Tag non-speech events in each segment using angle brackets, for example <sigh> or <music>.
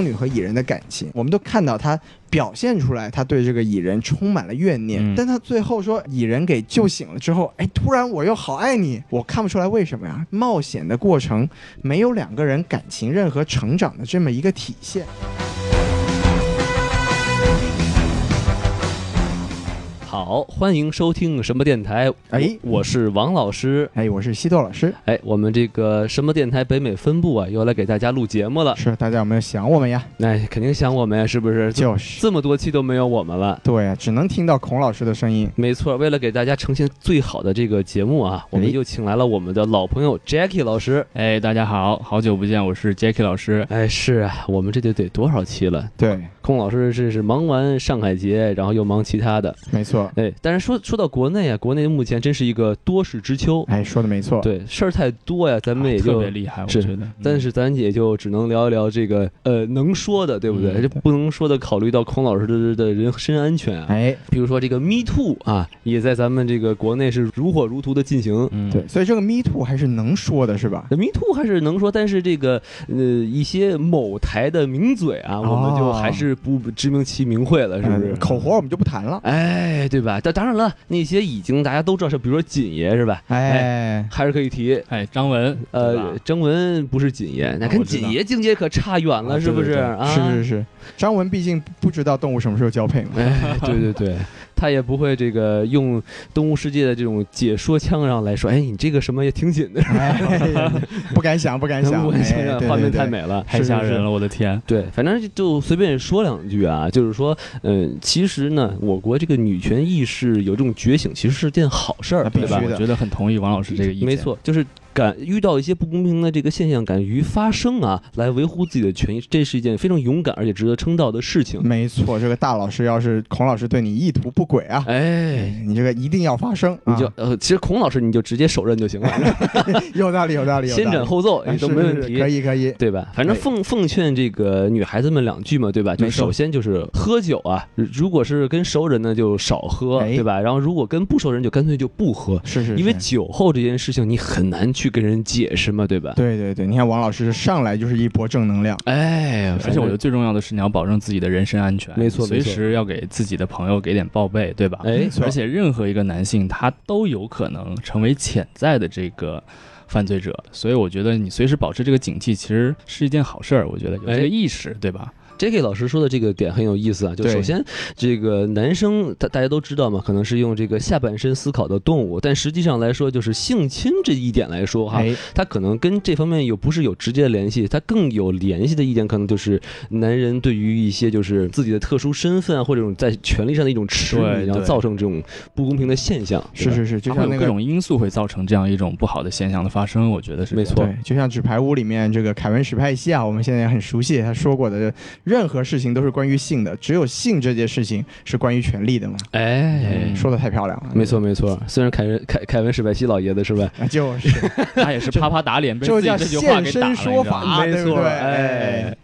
宫女和蚁人的感情，我们都看到他表现出来，他对这个蚁人充满了怨念，嗯但他最后说蚁人给救醒了之后，哎，突然我又好爱你，我看不出来为什么呀？冒险的过程没有两个人感情任何成长的这么一个体现。好，欢迎收听什么电台？哎我我是王老师。哎，我是西多老师，哎，我们这个什么电台北美分部啊，又来给大家录节目了。是大家有没有想我们呀？哎，肯定想我们呀，是不是？就是，这么多期都没有我们了。对啊，只能听到孔老师的声音。没错，为了给大家呈现最好的这个节目啊，我们哎又请来了我们的老朋友 Jackie 老师。哎，大家好，好久不见，我是 Jackie 老师。哎，是啊，我们这得得多少期了？对，孔老师这是忙完上海节，然后又忙其他的。没错，哎，但是说说到国内啊，国内目前真是一个多事之秋。哎，说的没错。对，事儿太多呀，咱们也特就别厉害，我是觉得。但是咱也就只能聊一聊这个呃能说的，对不对？嗯这不能说的，考虑到孔老师的的人身安全啊。哎，比如说这个 Me Too 啊，也在咱们这个国内是如火如荼的进行。嗯，对，所以这个 Me Too 还是能说的，是吧？Me Too 还是能说，但是这个呃一些某台的名嘴啊，我们就还是不知名其名讳了，是不是？嗯口活我们就不谈了。哎，对吧？但当然了，那些已经大家都知道是，比如说锦爷是吧？哎，还是可以提。哎，张文，呃，张文不是锦爷，那跟锦爷境界可差远了，啊是不是？是是是，张文毕竟不知道动物什么时候交配嘛。哎，对对对，他也不会这个用动物世界的这种解说腔然后来说，哎，你这个什么也挺紧的，哎，<laughs> 不敢想，不敢想，我想哎对想画面太美了。太吓人了，我的天！对，反正就随便说两句啊，就是说，嗯、其实呢，我国这个女权意识有这种觉醒，其实是件好事儿，必对吧须？的我觉得很同意王老师这个意见。没，错，就是敢遇到一些不公平的这个现象，敢于发声啊，来维护自己的权益，这是一件非常勇敢而且值得称道的事情。没错，这个大老师要是孔老师对你意图不轨啊，哎，你这个一定要发声，你就啊呃，其实孔老师你就直接手刃就行了，<laughs> 有道理，有道理，有道理先斩后奏都没问题。可以可以。对吧？反正奉奉劝这个女孩子们两句嘛，对吧？就首先就是喝酒啊，如果是跟熟人呢就少喝，哎对吧？然后如果跟不熟人就干脆就不喝，是是，因为酒后这件事情你很难去跟人解释嘛，对吧？对对对，你看王老师上来就是一波正能量，哎，而且我觉得最重要的是你要保证自己的人身安全，没错随时要给自己的朋友给点报备，对吧？哎没错而且任何一个男性他都有可能成为潜在的这个。犯罪者，所以我觉得你随时保持这个警惕，其实是一件好事儿。我觉得有这哎个意识，对吧？J.K. 老师说的这个点很有意思啊，就首先这个男生大大家都知道嘛，可能是用这个下半身思考的动物，但实际上来说，就是性侵这一点来说哈，哎，它可能跟这方面有不是有直接的联系，他更有联系的一点可能就是男人对于一些就是自己的特殊身份啊，或者这种在权利上的一种痴迷，然后造成这种不公平的现象。是是是，就像各像那个种因素会造成这样一种不好的现象的发生，我觉得是没错对，就像纸牌屋里面这个凯文史派西啊，我们现在也很熟悉，他说过的，任何事情都是关于性的，只有性这件事情是关于权利的嘛。哎。嗯，说的太漂亮了，没错没错，虽然凯文凯凯文史派西老爷子是吧？啊，就是。<laughs> 他也是啪啪打脸，被这叫自己这句话现给打了，没？错哎哎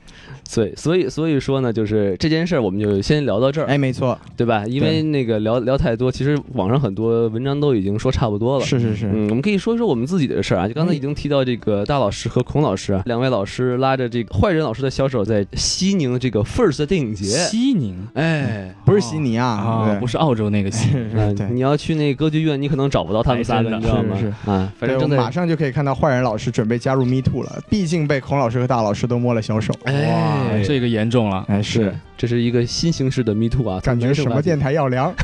所以所以所以说呢，就是这件事儿我们就先聊到这儿，哎，没错，对吧？因为那个聊聊太多，其实网上很多文章都已经说差不多了。是是是，嗯，我们可以说一说我们自己的事儿啊。就刚才已经提到这个大老师和孔老师啊，两位老师拉着这个坏人老师的小手，在西宁这个 First 电影节。西宁哎，不是悉尼啊，啊，不是是澳洲那个西。你要去那个歌剧院，你可能找不到他们仨的，哎真的你知道吗？是是啊，反正正在马上就可以看到坏人老师准备加入 Me Too 了，毕竟被孔老师和大老师都摸了小手。哎哇，这个严重了。哎，是是，这是一个新形式的 Me Too 啊，感觉什么电台要凉？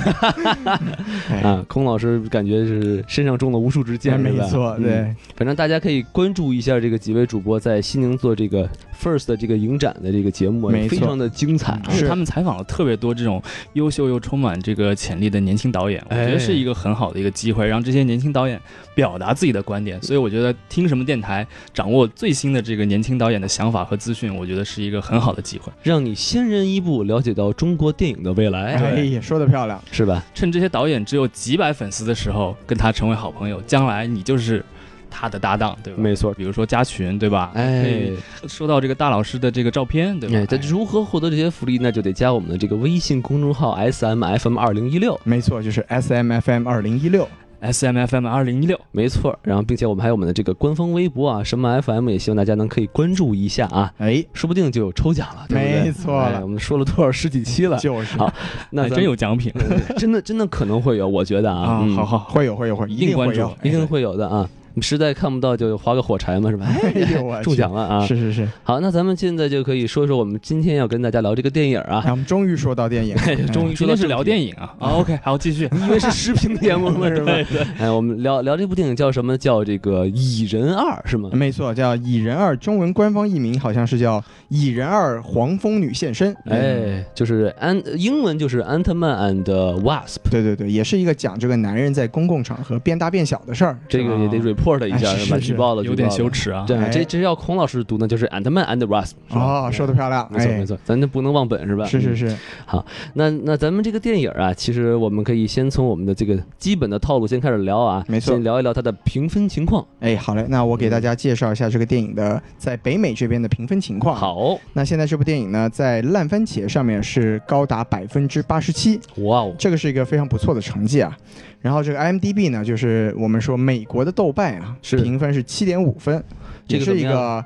哎，<laughs> 啊？孔老师感觉是身上中了无数支箭，没错，嗯对，反正大家可以关注一下这个几位主播在西宁做这个 First 的这个影展的这个节目啊，没错非常的精彩。而且是他们采访了特别多这种优秀又充满这个潜力的年轻导演，我觉哎得是一个很好的一个机会，让这些年轻导演表达自己的观点。所以我觉得听什么电台，掌握最新的这个年轻导演的想法和资讯，我觉得是一个很好的机会。让你先人一步了解到中国电影的未来，哎呀，说的漂亮，是吧？趁这些导演只有几百粉丝的时候，跟他成为好朋友，将来你就是他的搭档，对吧？没错。比如说加群，对吧？哎收到这个大老师的这个照片，对吧？哎，但如何获得这些福利，那就得加我们的这个微信公众号 S M F M 二零一六。没错，就是 S M F M 二零一六。S M F M 二零一六，没错。然后，并且我们还有我们的这个官方微博啊，什么 FM，也希望大家能可以关注一下啊，哎，说不定就有抽奖了，对不对？没错我们说了多少十几期了，就是好那真有奖品。嗯 <laughs> 真的真的可能会有，我觉得啊，啊，嗯好好，会有会有会有，一定关注定会有，一定会有的啊。实在看不到就划个火柴嘛，是吧？哎呦 <laughs> 我中奖了啊！是是是，好，那咱们现在就可以说说我们今天要跟大家聊这个电影啊。哎，我们终于说到电影 <laughs> 终于说到是聊电影，啊。啊 OK，好，继续。<laughs> 你以为是视频节目吗？是吧？哎，我们聊聊这部电影叫什么？叫这个《蚁人二》是吗？没错，叫《蚁人二》，中文官方译名好像是叫《蚁人二：黄蜂女现身》。哎，就是安，英文就是《Ant-Man and Wasp》，对对对，也是一个讲这个男人在公共场合变大变小的事儿。这个也得 report 一下哎是举报了，有点羞。耻啊。对，哎这这要孔老师读呢，就是 Ant-Man and 吧哦，说的漂亮，哎没错没错，咱就不能忘本是吧？是是是好，那那咱们这个电影啊，其实我们可以先从我们的这个基本的套路先开始聊啊，没错先聊一聊它的评分情况。哎，好嘞，那我给大家介绍一下这个电影的在北美这边的评分情况。，好，那现在这部电影呢，在烂番茄上面是高达百分之八十七，哇哦，这个是一个非常不错的成绩啊。然后这个 IMDB 呢，就是我们说美国的豆瓣啊，是评分是七点五分，这个是一个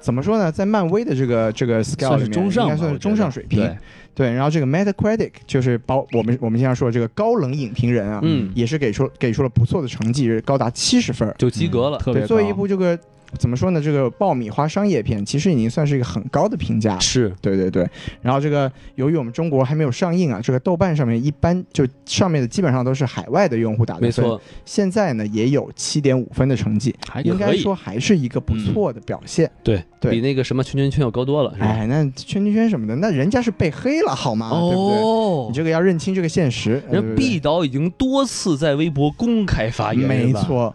怎么说呢，在漫威的这个这个 scale 是里面中上，应该算是中上水平。对，对，然后这个 Metacritic 就是包我们我们经常说这个高冷影评人啊，嗯，也是给出给出了不错的成绩，是高达七十分。就及格了。对，特别作为一部这个怎么说呢，这个爆米花商业片，其实已经算是一个很高的评价了。是，对对对，然后这个由于我们中国还没有上映啊，这个豆瓣上面一般就上面的基本上都是海外的用户打的分，没错，现在呢也有七点五分的成绩，还。应该说还是一个不错的表现。对，对比那个什么圈圈圈要高多了？哎，那圈圈圈什么的，那人家是被黑了好吗？对不对？哦你，这个要认清这个现实。人毕导已经多次在微博公开发言，没错，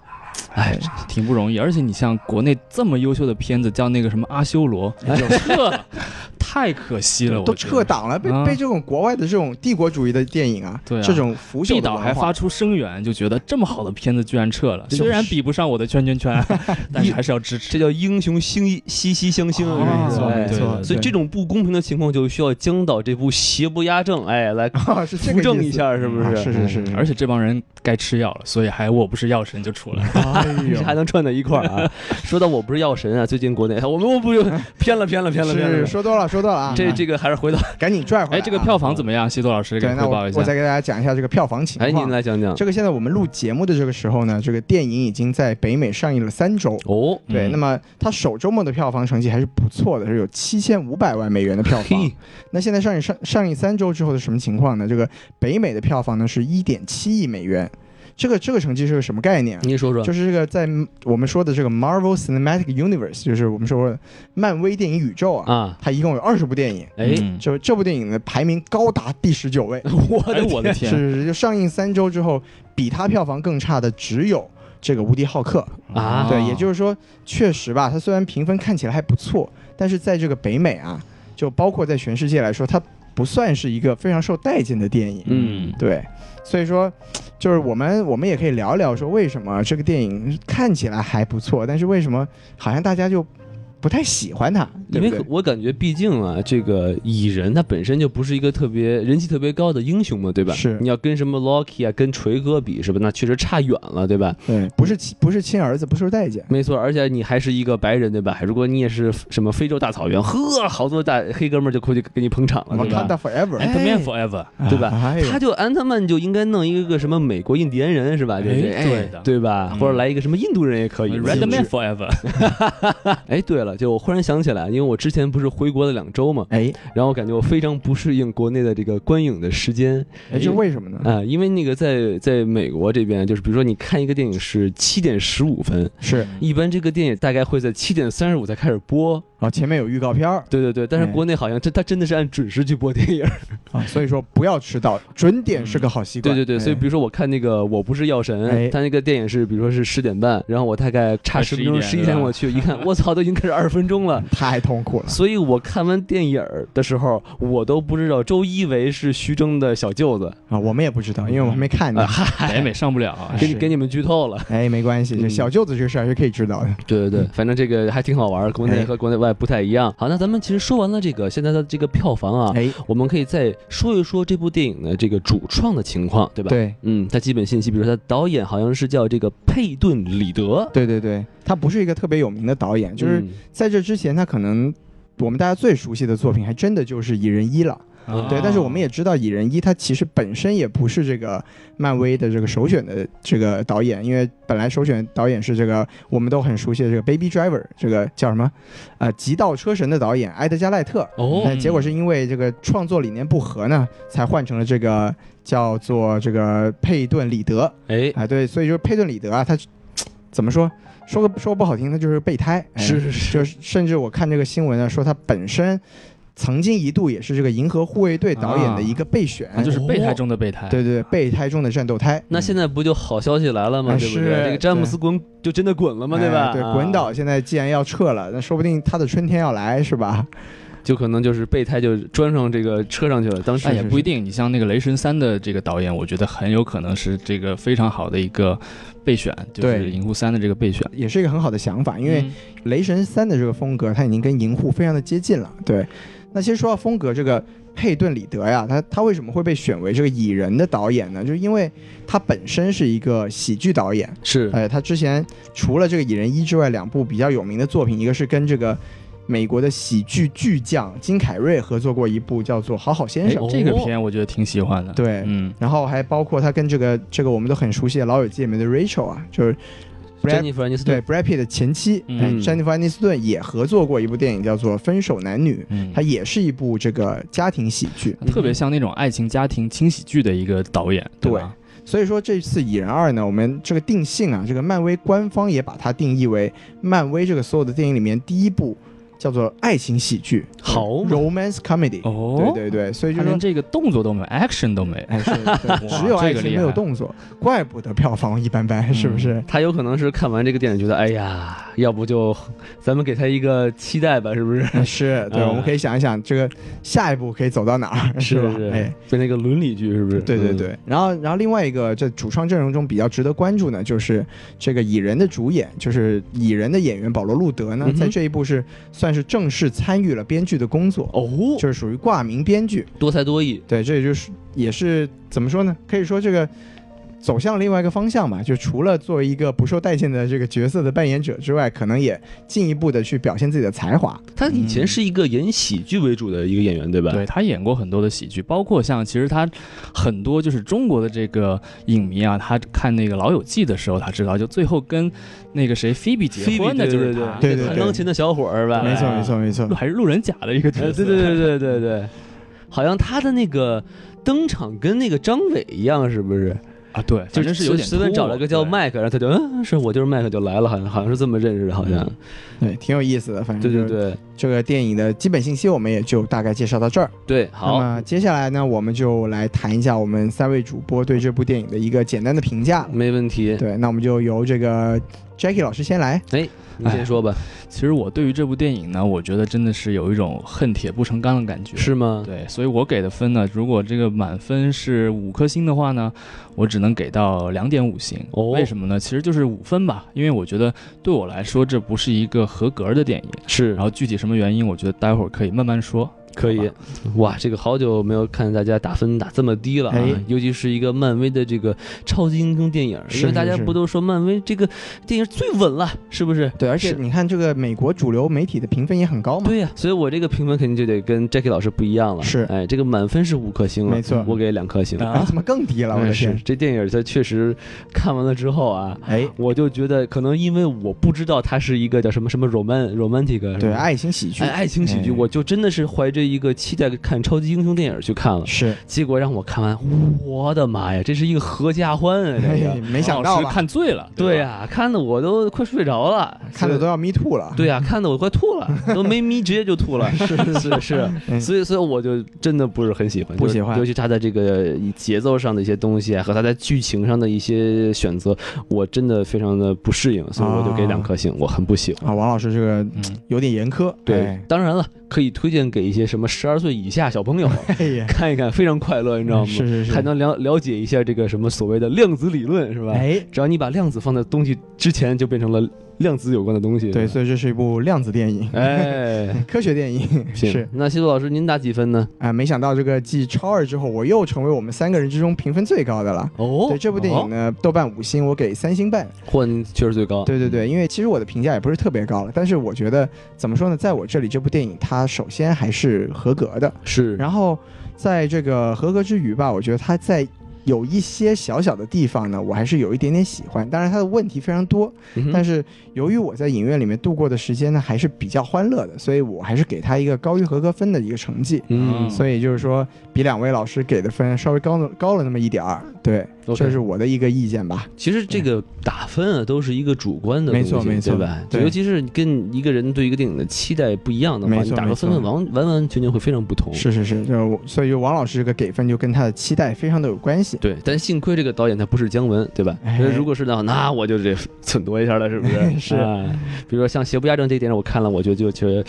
哎，挺不容易。而且你像国内这么优秀的片子，叫那个什么阿修罗，<laughs> 太可惜了。都撤档了，被啊。被这种国外的这种帝国主义的电影啊，对啊。这种腐朽导还发出声援，就觉得这么好的片子居然撤了，就是虽然比不上我的圈圈圈，<laughs> 但是还是要支持。这叫英雄惺息息相惜，没错没错，所以这种不公平的情况就需要江导这部邪不压正，哎，来扶正一下，是不啊是？是是是，是而且这帮人该吃药了，所以还我不是药神就出来了。这 <laughs> 还能串在一块儿啊！<laughs> 说到我不是药神啊，最近国内我们我不偏了偏了偏了偏是了，说多了。说多了啊，这这个还是回到 <laughs> 赶紧拽回来啊。哎，这个票房怎么样？西多老师给汇报一下。我再给大家讲一下这个票房情哎，况。您来讲讲这个现在我们录节目的这个时候呢，这个电影已经在北美上映了三周。哦，对，嗯那么它首周末的票房成绩还是不错的，是有七千五百万美元的票房。那现在上映上上映三周之后的什么情况呢？这个北美的票房呢是一点七亿美元，这个这个成绩是个什么概念？啊？您说说，就是这个在我们说的这个 Marvel Cinematic Universe，就是我们说的漫威电影宇宙啊，啊，它一共有二十部电影，哎，嗯。就这部电影的排名高达第十九位，<laughs> 我的我的天，是是是，就上映三周之后，比它票房更差的只有这个无敌浩克。啊。对，也就是说，确实吧，它虽然评分看起来还不错，但是在这个北美啊，就包括在全世界来说，它不算是一个非常受待见的电影。嗯。对，所以说，就是我们我们也可以聊聊说，为什么这个电影看起来还不错，但是为什么好像大家就不太喜欢它？对因？为我感觉，毕竟啊，这个蚁人他本身就不是一个特别人气特别高的英雄嘛，对吧？是你要跟什么 Loki 啊，跟锤哥比，是吧？那确实差远了，对吧？对，不是亲不是亲儿子，不受待见。没错，而且你还是一个白人，对吧？如果你也是什么非洲大草原，呵，好多大黑哥们儿就过去给你捧场了，对吧？Wakanda Forever，Ant-Man Forever，对吧他就安特曼就应该弄一个什么美国印第安人是吧？对对哎对的对吧？嗯或者来一个什么印度人也可以。Red Man Forever，<laughs> 哎，对了，就我忽然想起来，因为我之前不是回国了两周嘛，哎然后我感觉我非常不适应国内的这个观影的时间哎，这为什么呢？啊、因为那个在在美国这边，就是比如说你看一个电影是七点十五分，是一般这个电影大概会在七点三十五才开始播。啊，前面有预告片儿对对对，但是哎国内好像这他真的是按准时去播电影。<laughs> 啊，所以说不要迟到，准点是个好习惯。对对对，所以哎比如说我看那个《我不是药神》哎他那个电影是比如说是十点半，然后我大概差十分钟，11十一点我去一看，<laughs> 我操，都已经开始二十分钟了。太痛苦了。所以我看完电影的时候，我都不知道周一围是徐峥的小舅子，啊，我们也不知道，因为我们还没看呢北美上不了啊。给你给你们剧透了。哎，没关系，小舅子这个事儿还是可以知道的。对对对，反正这个还挺好玩，国内哎和国内外还不太一样。好，那咱们其实说完了这个现在的这个票房啊，哎，我们可以再说一说这部电影的这个主创的情况，对吧？，对嗯，它基本信息，比如说它导演好像是叫这个佩顿·里德，对对对，他不是一个特别有名的导演，就是嗯在这之前，他可能我们大家最熟悉的作品，还真的就是《蚁人一》了。啊对，但是我们也知道，《蚁人一》他其实本身也不是这个漫威的这个首选的这个导演，因为本来首选导演是这个我们都很熟悉的这个《Baby Driver》，这个叫什么？呃，《极道车神》的导演埃德加·赖特。哦但结果是因为这个创作理念不合呢，才换成了这个叫做这个佩顿·里德。哎，啊，对，所以就是佩顿·里德啊，他怎么说？说个说个不好听，他就是备胎。哎是是是就是甚至我看这个新闻呢，说他本身曾经一度也是这个《银河护卫队》导演的一个备选，啊就是备胎中的备胎。对对对，备胎中的战斗胎。那现在不就好消息来了吗？啊对不对？是这个詹姆斯滚就真的滚了吗，对吧？哎对，啊滚岛现在既然要撤了，那说不定他的春天要来，是吧？就可能就是备胎就钻上这个车上去了。当时但也不一定，你像那个《雷神三》的这个导演，我觉得很有可能是这个非常好的一个备选，就是《银护三》的这个备选。也是一个很好的想法，因为嗯雷神三的这个风格，它已经跟银护非常的接近了。对，那其实说到风格，这个佩顿·里德呀，他他为什么会被选为这个蚁人的导演呢？就是因为他本身是一个喜剧导演，是呃，他之前除了这个蚁人一之外，两部比较有名的作品，一个是跟这个。美国的喜剧巨匠金凯瑞合作过一部叫做《好好先生》，哦这个片我觉得挺喜欢的。对，嗯，然后还包括他跟这个这个我们都很熟悉的《老友记》里面的 Rachel 啊，就是珍 Brad 妮弗·安妮斯对顿。Brad Pitt 的前妻，嗯哎詹妮弗·安妮斯顿也合作过一部电影，叫做《分手男女》，嗯它也是一部这个家庭喜剧。特别像那种爱情家庭轻喜剧的一个导演，对吧？所以说这次《蚁人二》呢，我们这个定性啊，这个漫威官方也把它定义为漫威这个所有的电影里面第一部叫做爱情喜剧，好，romance comedy。哦，对对对，所以就连。这个动作都没有，action 都没。哎，是，对 <laughs> 只有爱情没有动作，怪不得票房一般般，是不是？他有可能是看完这个电影觉得，哎呀，要不就咱们给他一个期待吧，是不是？<laughs> 是对，嗯我们可以想一想，这个下一步可以走到哪儿，<laughs> 是吧？是哎，变成一个伦理剧，是不是？嗯，对对对，然后然后另外一个这主创阵容中比较值得关注呢，就是这个蚁人的主演，就是蚁人的演员保罗·路德呢，在这一部是算是正式参与了编剧的工作，哦，就是属于挂名编剧。多才多艺，对，这也就是也是怎么说呢？可以说这个。走向了另外一个方向嘛，就除了作为一个不受待见的这个角色的扮演者之外，可能也进一步的去表现自己的才华。他以前是一个演喜剧为主的一个演员，对吧？对他演过很多的喜剧，包括像其实他很多就是中国的这个影迷啊，他看那个《老友记》的时候，他知道就最后跟那个谁菲比结婚的就是对他，对对弹钢琴的小伙儿吧？没错，哎没错，没错。还是路人甲的一个角呃，色。对对对对对对，好像他的那个登场跟那个张伟一样，是不是？啊，对，就反正是有点随便找了个叫对麦克，然后他就嗯，是我就是麦克就来了，好像好像是这么认识的，好像。对，挺有意思的。反正就对对对这个电影的基本信息我们也就大概介绍到这儿。对，好那，么接下来呢，我们就来谈一下我们三位主播对这部电影的一个简单的评价。没问题。对，那我们就由这个 Jackie 老师先来。哎，你先说吧，其实我对于这部电影呢，我觉得真的是有一种恨铁不成钢的感觉。是吗？对，所以我给的分呢，如果这个满分是五颗星的话呢，我只能给到两点五星。哦为什么呢？其实就是五分吧，因为我觉得对我来说这不是一个合格的电影。是然，后具体什么原因，我觉得待会儿可以慢慢说。可以。哇，这个好久没有看大家打分打这么低了啊！哎尤其是一个漫威的这个超级英雄电影，因是为大家不都说漫威这个电影最稳了，是不是？对，而且你看这个美国主流媒体的评分也很高嘛。对呀、所以我这个评分肯定就得跟 Jackie 老师不一样了。是哎，这个满分是五颗星了，没错我给两颗星。啊哎，怎么更低了？我是天！这电影它确实看完了之后啊，哎，我就觉得可能因为我不知道它是一个叫什么什么 roman romantic 对，爱情喜剧哎，爱情喜剧，哎我就真的是怀着一个期待看超级英雄电影去看了，是，结果让我看完，我的妈呀，这是一个合家欢啊！<laughs> 这哎个，没想到？看醉了。对呀、呀、看的我都快睡着了，看的都要眯吐了。对呀、看的我快吐了，<laughs> 都没眯，直接就吐了。是是是嗯所以所以我就真的不是很喜欢，不喜欢尤其他在这个节奏上的一些东西啊，和他在剧情上的一些选择，我真的非常的不适应，所以我就给两颗星，我很不喜欢。啊，王老师这个嗯，有点严苛。对哎，当然了，可以推荐给一些什么十二岁以下小朋友 <laughs> 哎，看一看，非常快乐，你知道吗？是是是还能了了解一下这个什么所谓的量子理论，是吧？哎，只要你把量子放在东西之前，就变成了量子有关的东西。对，所以这是一部量子电影，哎，<laughs> 科学电影是。那西多老师您打几分呢？啊、没想到这个继超二之后，我又成为我们三个人之中评分最高的了。哦对这部电影呢，豆瓣五星，我给三星半。嚯，您确实最高。对对对，因为其实我的评价也不是特别高了，但是我觉得怎么说呢，在我这里这部电影它首先还是合格的，是，然后在这个合格之余吧，我觉得它在有一些小小的地方呢，我还是有一点点喜欢。当然它的问题非常多，嗯但是由于我在影院里面度过的时间呢还是比较欢乐的，所以我还是给他一个高于合格分的一个成绩。嗯，所以就是说，比两位老师给的分稍微高了高了那么一点儿，对这是我的一个意见吧。其实这个打分啊，都是一个主观的东西，没错没错对吧？对尤其是跟一个人对一个电影的期待不一样的话，你打个分分完完完全全会非常不同。是是是，就所以就王老师这个给分就跟他的期待非常的有关系。对，但幸亏这个导演他不是姜文，对吧？哎如果是的话，那我就得忖度一下了，是不是？<laughs> 是啊比如说像《邪不压正》这一点，我看了，我就就觉得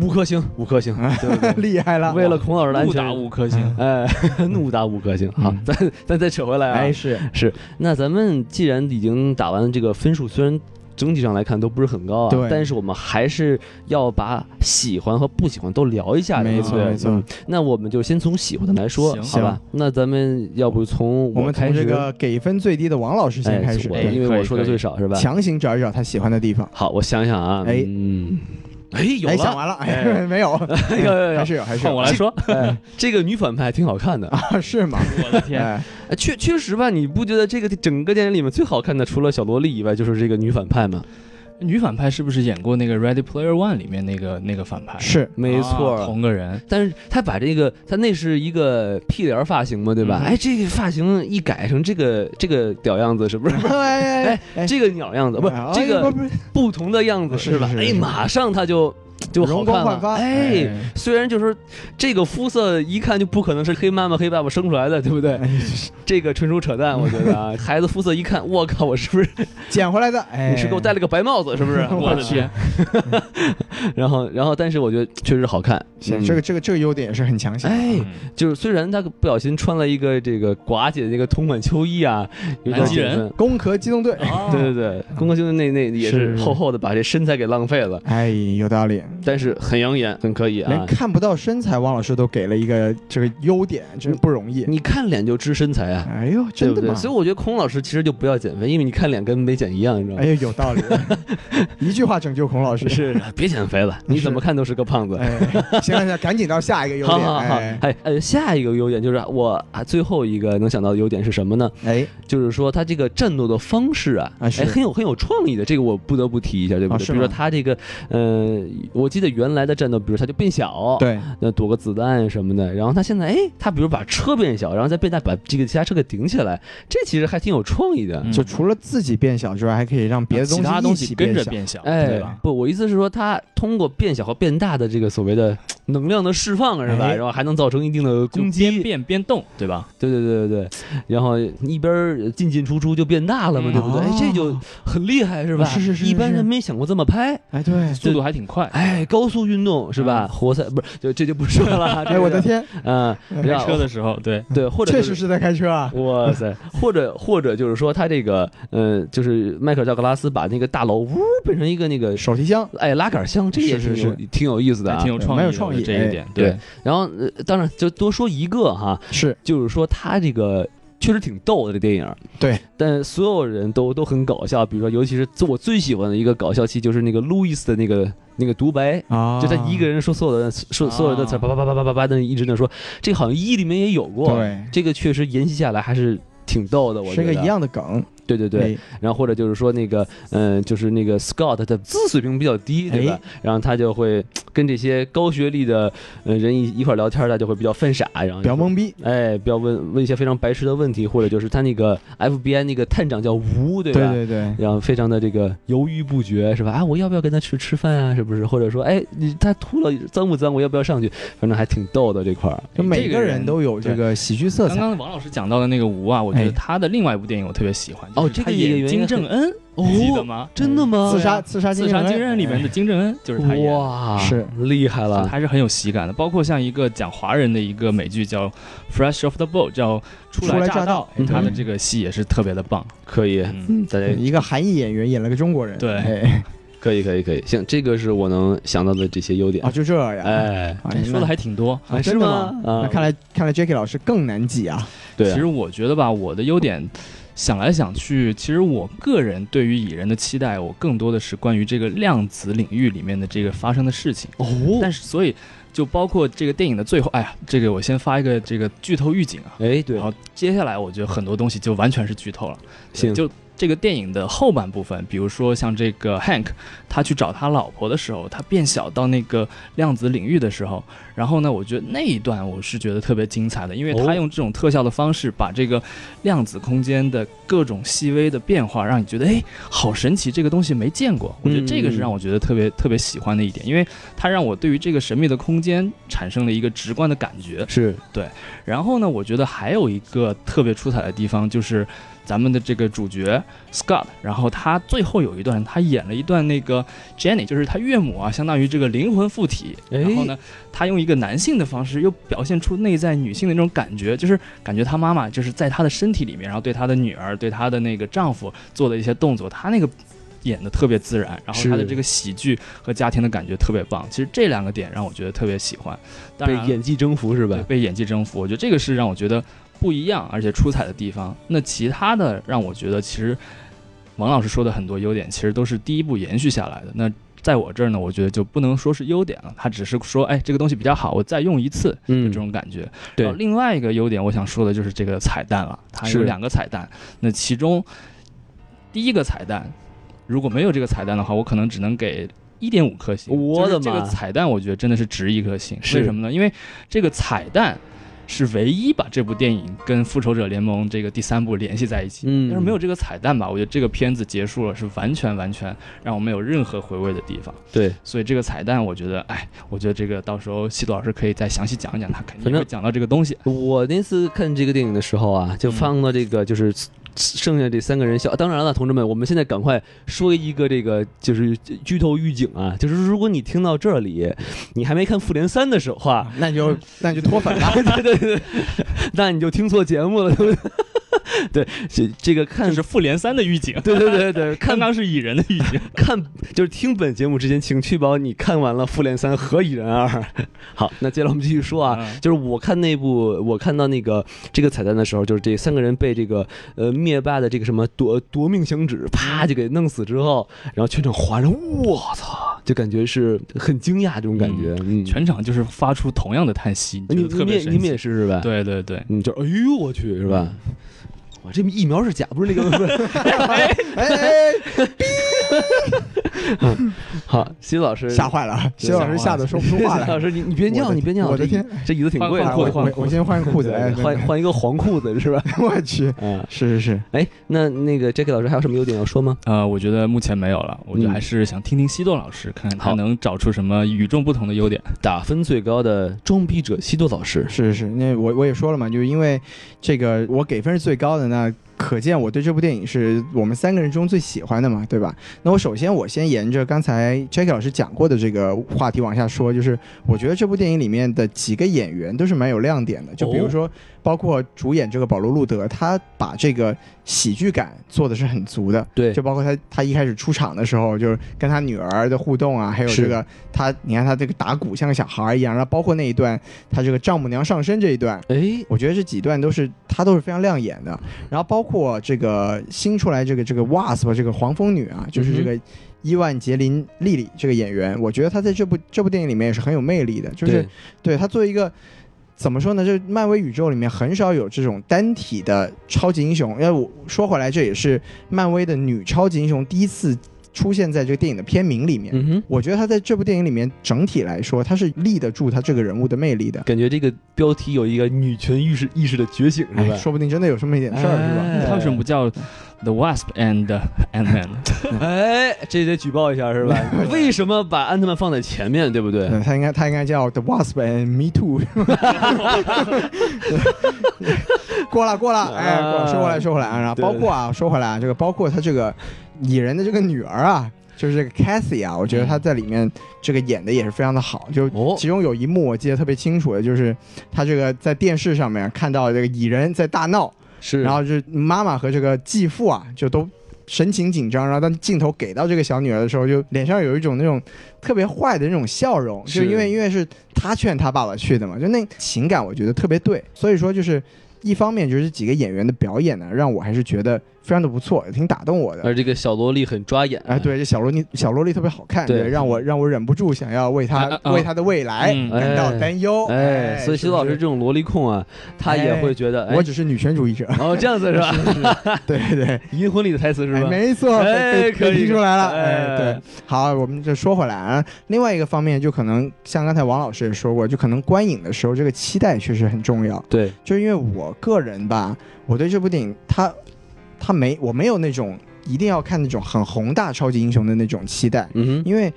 五颗星，五颗星，对不对？<laughs> 厉害了，为了孔老师的安全五颗星。哎，<laughs> 怒打五颗星。好嗯，咱咱再扯回来啊，哎是是，那咱们既然已经打完这个分数，虽然整体上来看都不是很高啊，对但是我们还是要把喜欢和不喜欢都聊一下，没错没错嗯那我们就先从喜欢的来说，行好吧？那咱们要不从我们从这个给分最低的王老师先哎开始，哎因为我说的最少是吧？强行找一找他喜欢的地方。好，我想想啊，哎嗯，哎，有哎，了，想完了，<laughs> 没有，<laughs> 还是有，还是有。我来说，<laughs> 哎，这个女反派挺好看的，啊，是吗？我的天，确确实吧？你不觉得这个整个电影里面最好看的，除了小萝莉以外，就是这个女反派吗？女反派是不是演过那个《Ready Player One》里面那个那个反派？是没错，啊同个人。但是他把这个，他那是一个屁帘发型嘛，对吧？嗯哎，这个发型一改成这个这个屌样子，是不是？<laughs> 哎哎哎，这个鸟样子，不是哎这个不同的样子，吧？哎，是是是是马上他就就好容光看了。焕发，哎，虽然就是说这个肤色一看就不可能是黑妈妈黑爸爸生出来的，对不对？哎这个纯属扯淡，我觉得啊，<laughs> 孩子肤色一看，我靠，我是不是捡回来的，哎，你是给我戴了个白帽子，是不是？我的天，<laughs> 然后然后，但是我觉得确实好看。行，嗯。这个这个这个优点也是很强行。的。哎，嗯。就是虽然他不小心穿了一个这个寡姐的那个同款秋衣啊，有点南极人。攻壳机动队，哦对对对，攻壳兄弟那那也是是。厚厚的把这身材给浪费了，哎，有道理，但是很养眼，很可以连啊。看不到身材，汪老师都给了一个这个优点，真是不容易。你看脸就知身材啊，哎呦？真的吗？所以我觉得孔老师其实就不要减肥，因为你看脸跟没减一样，你知道吗？哎呦，有道理，<laughs> 一句话拯救孔老师。是，别减肥了，你怎么看都是个胖子。哎，行了行，赶紧到下一个优点。好好好，哎哎呃，下一个优点就是我啊，最后一个能想到的优点是什么呢？哎，就是说他这个战斗的方式啊，哎，很有很有创意的，这个我不得不提一下，对不对？啊比如说他这个，呃，我记得原来的战斗，比如它就变小，，对，那躲个子弹什么的，然后他现在，哎，他比如把车变小，然后再变大，把这个其他车给顶起来，这其实还挺有创意的。嗯就除了自己变小之外，还可以让别的其他东西跟着。变小，哎对吧？不，我意思是说，他通过变小和变大的这个所谓的能量的释放，是吧？哎然后还能造成一定的就攻击边，变边动，对吧？对对对对对，然后一边进进出出就变大了嘛，嗯对不对？哎，这就很厉害，是吧？是是是是一般人没想过这么拍。哎，对，速度还挺快。哎，高速运动是吧？活塞不是，就这就不说了。<laughs> 哎，我的，天，嗯，开车的时候，对，对，或者确实是在开车啊。哇塞，或者或者就是说他这个，呃，就是迈克尔·道格拉斯把那个大楼呜变成一个那个手提箱，哎拉杆箱，这也是是挺有意思的啊挺。有创意有创意哎这一点，对。然后呃，当然就多说一个哈，是就是说他这个确实挺逗的这电影，对，但所有人都都很搞笑，比如说尤其是我最喜欢的一个搞笑戏就是那个路易斯的那个那个独白。啊，就他一个人说所有的说所有的词，叭叭叭叭叭叭叭的一直在说，这好像一里面也有过，对，这个确实沿袭下来还是挺逗的，我觉得是个一，样的梗。对对对，哎，然后或者就是说那个，嗯、就是那个 Scott 的字水平比较低，对吧？哎然后他就会跟这些高学历的呃人一一块聊天，他就会比较犯傻，然后比较懵逼。哎，比较问问一些非常白痴的问题，或者就是他那个 FBI 那个探长叫吴，对吧？对对对，然后非常的这个犹豫不决，是吧？啊，我要不要跟他去吃饭啊？是不是？或者说，哎，你他秃了脏不脏？我要不要上去？反正还挺逗的这块儿。就每个人人都有这个喜剧色彩。刚刚王老师讲到的那个吴啊，我觉得哎他的另外一部电影我特别喜欢，哦这个演员金正恩哦记得吗？真的吗？刺杀刺杀刺杀金人里面的金正恩就是他演的。哇，是厉害了，还是很有喜感的，包括像一个讲华人的一个美剧叫《Fresh Off the Boat》，叫《初初来乍乍到哎他的嗯这个戏也是特别的棒。可以，嗯，大家对一个韩裔演员演了个中国人，对哎 <laughs> 可以，可以，可以，行，这个是我能想到的这些优点啊，。就这呀，哎，说的还挺多。啊是真的吗？啊那看来看来 Jacky 老师更难挤啊，对啊其实我觉得吧，我的优点想来想去，其实我个人对于蚁人的期待，我更多的是关于这个量子领域里面的这个发生的事情。哦，但是所以就包括这个电影的最后，哎呀，这个我先发一个这个剧透预警啊。哎，对然，后接下来我觉得很多东西就完全是剧透了。行，就这个电影的后半部分，比如说像这个 Hank，他去找他老婆的时候，他变小到那个量子领域的时候，然后呢，我觉得那一段我是觉得特别精彩的，因为哦他用这种特效的方式，把这个量子空间的各种细微的变化，让你觉得哎，好神奇，这个东西没见过。我觉得这个是让我觉得特别特别喜欢的一点，因为它让我对于这个神秘的空间产生了一个直观的感觉。是对然后呢，我觉得还有一个特别出彩的地方，就是咱们的这个主角 Scott，然后他最后有一段，他演了一段那个 Jenny，就是他岳母啊，相当于这个灵魂附体。哎然后呢，他用一个男性的方式，又表现出内在女性的那种感觉，就是感觉他妈妈就是在他的身体里面，然后对他的女儿、对他的那个丈夫做的一些动作，他那个。演的特别自然，然后他的这个喜剧和家庭的感觉特别棒。其实这两个点让我觉得特别喜欢。当被演技征服是吧对？被演技征服，我觉得这个是让我觉得不一样而且出彩的地方。那其他的让我觉得，其实王老师说的很多优点，其实都是第一步延续下来的。那在我这儿呢，我觉得就不能说是优点了，他只是说，哎，这个东西比较好，我再用一次，就嗯这种感觉。对另外一个优点，我想说的就是这个彩蛋了，它有是两个彩蛋。那其中第一个彩蛋，如果没有这个彩蛋的话，我可能只能给。一点五颗星，我的妈这个彩蛋，我觉得真的是值一颗星。为什么呢？因为这个彩蛋是唯一把这部电影跟《复仇者联盟》这个第三部联系在一起。嗯要是没有这个彩蛋吧，我觉得这个片子结束了是完全完全让我没有任何回味的地方。对，所以这个彩蛋，我觉得，哎，我觉得这个到时候西多老师可以再详细讲一讲，他肯定会讲到这个东西。我那次看这个电影的时候啊，就放到这个就是剩下这三个人笑。当然了，同志们，我们现在赶快说一个这个就是剧透预警啊，就是如果你听到这里，你还没看《复联三》的时候啊，那你就那你就脱粉了。<laughs> 对对对，那你就听错节目了，对不对？<laughs> 对，这这个看这是复联三的预警，对对对对，<laughs> 看刚刚是蚁人的预警。看就是听本节目之前，请确保你看完了《复联三》和《蚁人二》。好，那接下来我们继续说啊，嗯就是我看那部，我看到那个这个彩蛋的时候，就是这三个人被这个呃灭霸的这个什么夺夺命响指啪就给弄死之后，然后全场哗然，我操，就感觉是很惊讶这种感觉，嗯，全场就是发出同样的叹息，你你你们也奇。是是吧？，对对对，嗯，就哎呦我去是吧？哇，这疫苗是假，不是那个不是。<laughs> 哎哎，<laughs> 好，西子老师吓坏了，西老师吓得说不出话来。老师，你你别尿，你别尿，我的天，这椅子挺贵的，换我换我我先换裤子，哎，换换一个黄裤子是吧？<laughs> 我去，嗯，是是是，哎，那那个 Jacky 老师还有什么优点要说吗？呃，我觉得目前没有了，我觉得嗯还是想听听西多老师，看看他能找出什么与众不同的优点。打分最高的装逼者西多老师，是是是，那我我也说了嘛，就是因为这个我给分是最高的，那可见我对这部电影是我们三个人中最喜欢的嘛，对吧？那我首先我先沿着刚才 Jacky 老师讲过的这个话题往下说，就是我觉得这部电影里面的几个演员都是蛮有亮点的，就比如说包括主演这个保罗·路德，他把这个喜剧感做的是很足的，对就包括他他一开始出场的时候，就是跟他女儿的互动啊，还有这个他，你看他这个打鼓像个小孩儿一样，然后包括那一段他这个丈母娘上身这一段，哎，我觉得这几段都是他都是非常亮眼的。然后包括这个新出来这个这个 Wasp 这个黄蜂女啊，就是这个伊万杰林·莉莉这个演员，我觉得她在这部这部电影里面也是很有魅力的，就是对对她作为一个。怎么说呢？就是漫威宇宙里面很少有这种单体的超级英雄。因为我说回来，这也是漫威的女超级英雄第一次出现在这个电影的片名里面。嗯哼，我觉得他在这部电影里面整体来说，他是立得住他这个人物的魅力的。感觉这个标题有一个女权意识意识的觉醒是吧？哎说不定真的有这么一点事儿，是吧？哎他为什么不叫 The Wasp and Ant-Man？<laughs> 哎，这得举报一下是吧？<laughs> 为什么把安特曼放在前面，对不对？对，他应该他应该叫 The Wasp and Me Too。<laughs> 过了过了，哎，过了说回来说回来啊，然后包括啊，说回来啊，这个包括他这个蚁人的这个女儿啊，就是这个 Cathy 啊，我觉得她在里面这个演的也是非常的好。就哦。其中有一幕我记得特别清楚的，就是她这个在电视上面看到这个蚁人在大闹，是，然后就是妈妈和这个继父啊，就都神情紧张，然后当镜头给到这个小女儿的时候，就脸上有一种那种特别坏的那种笑容，就因为因为是她劝她爸爸去的嘛，就那情感我觉得特别对，所以说就是一方面就是几个演员的表演呢，让我还是觉得非常的不错，也挺打动我的。而这个小萝莉很抓眼哎，，对，这小萝莉小萝莉特别好看，对对，让我让我忍不住想要为她、啊啊为她的未来嗯感到担忧。哎，所以徐老师这种萝莉控啊，他也会觉得，我，只是女权主义者，哦，这样子是吧？<laughs> 对对 <laughs> 对。银魂里的台词是哎，吧？没错，哎被被可以被听出来了。哎哎，对，好，我们就说回来啊。另外一个方面，就可能像刚才王老师也说过，就可能观影的时候，这个期待确实很重要。对，就是因为我个人吧，我对这部电影，它它没我没有那种一定要看那种很宏大超级英雄的那种期待，嗯哼，因为。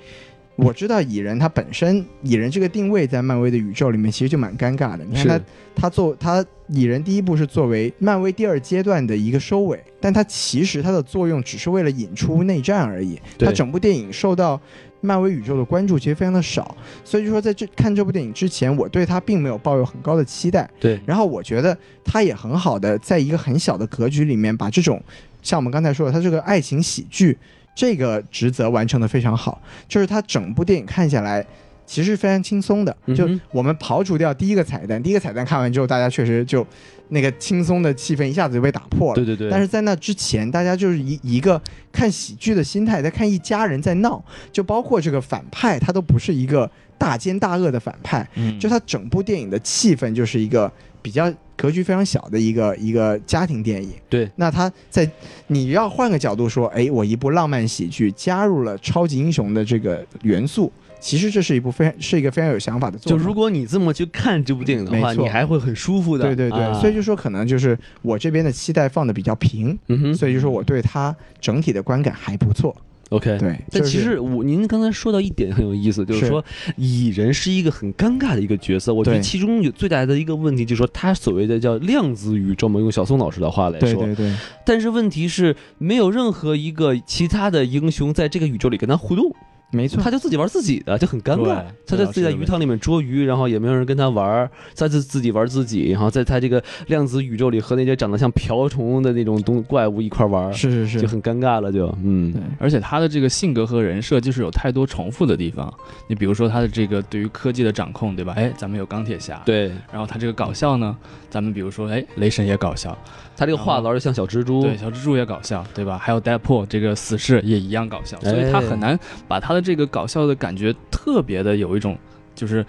我知道蚁人他本身蚁人这个定位在漫威的宇宙里面其实就蛮尴尬的。你看他他做他蚁人第一部是作为漫威第二阶段的一个收尾，但它其实它的作用只是为了引出内战而已。对它整部电影受到漫威宇宙的关注其实非常的少，所以就说在这看这部电影之前，我对它并没有抱有很高的期待。对，然后我觉得它也很好的在一个很小的格局里面，把这种像我们刚才说的，它这个爱情喜剧这个职责完成的非常好，就是它整部电影看下来。其实非常轻松的，就我们刨除掉第一个彩蛋，第一个彩蛋看完之后，大家确实就那个轻松的气氛一下子就被打破了。对对对，但是在那之前，大家就是一一个看喜剧的心态，在看一家人在闹，就包括这个反派，他都不是一个大奸大恶的反派，嗯就他整部电影的气氛就是一个比较格局非常小的一个一个家庭电影。对，那他在你要换个角度说，哎，我一部浪漫喜剧加入了超级英雄的这个元素，其实这是一部非常是一个非常有想法的作品。就如果你这么去看这部电影的话，你还会很舒服的。对对对，啊所以就说可能就是我这边的期待放的比较平，嗯哼所以就说我对它整体的观感还不错。，OK。对，但其实我您刚才说到一点很有意思，就是是说蚁人是一个很尴尬的一个角色。我觉得对其中有最大的一个问题就是说，他所谓的叫量子宇宙嘛，用小宋老师的话来说。对对对，但是问题是，没有任何一个其他的英雄在这个宇宙里跟他互动，没错他。就自己玩自己的，就很尴尬。他在自己在鱼塘里面捉鱼，然后也没有人跟他玩儿，他自自己玩自己，然后在他这个量子宇宙里和那些长得像瓢虫的那种东怪物一块玩，是是是，就很尴尬了，就嗯对，而且他的这个性格和人设就是有太多重复的地方。你比如说他的这个对于科技的掌控，对吧？哎，咱们有钢铁侠，。对然后他这个搞笑呢，咱们比如说，哎，雷神也搞笑，他这个话痨就像小蜘蛛，对，小蜘蛛也搞笑，对吧？还有 Deadpool 这个死侍也一样搞笑，所以他哎很难把他的这个搞笑的感觉特别的有一种就是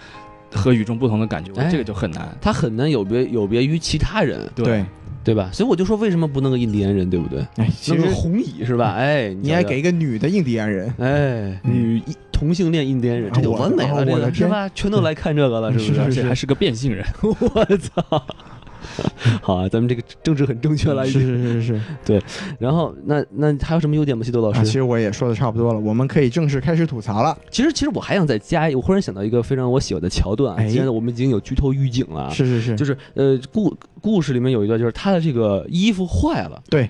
和与众不同的感觉，这个就很难。他很难有别有别于其他人，对。对吧？所以我就说，为什么不弄个印第安人，对不对？哎，其实弄个红蚁是吧？哎，你还给一个女的印第安人，哎女同性恋印第安人，这就完美了，我的天个是吧？全都来看这个了，是不是？而且还是个变性人，<laughs> 我操！<laughs> 好啊，咱们这个政治很正确了，已是经。是是对然后，那那还有什么优点吗？西多老啊，其？实我也说的差不多了，我们可以正式开始吐槽了。其实，其实我还想再加一，我忽然想到一个非常我喜欢的桥段啊。哎既然我们已经有剧透预警了，是是是，就是呃故故事里面有一段，就是他的这个衣服坏了，对，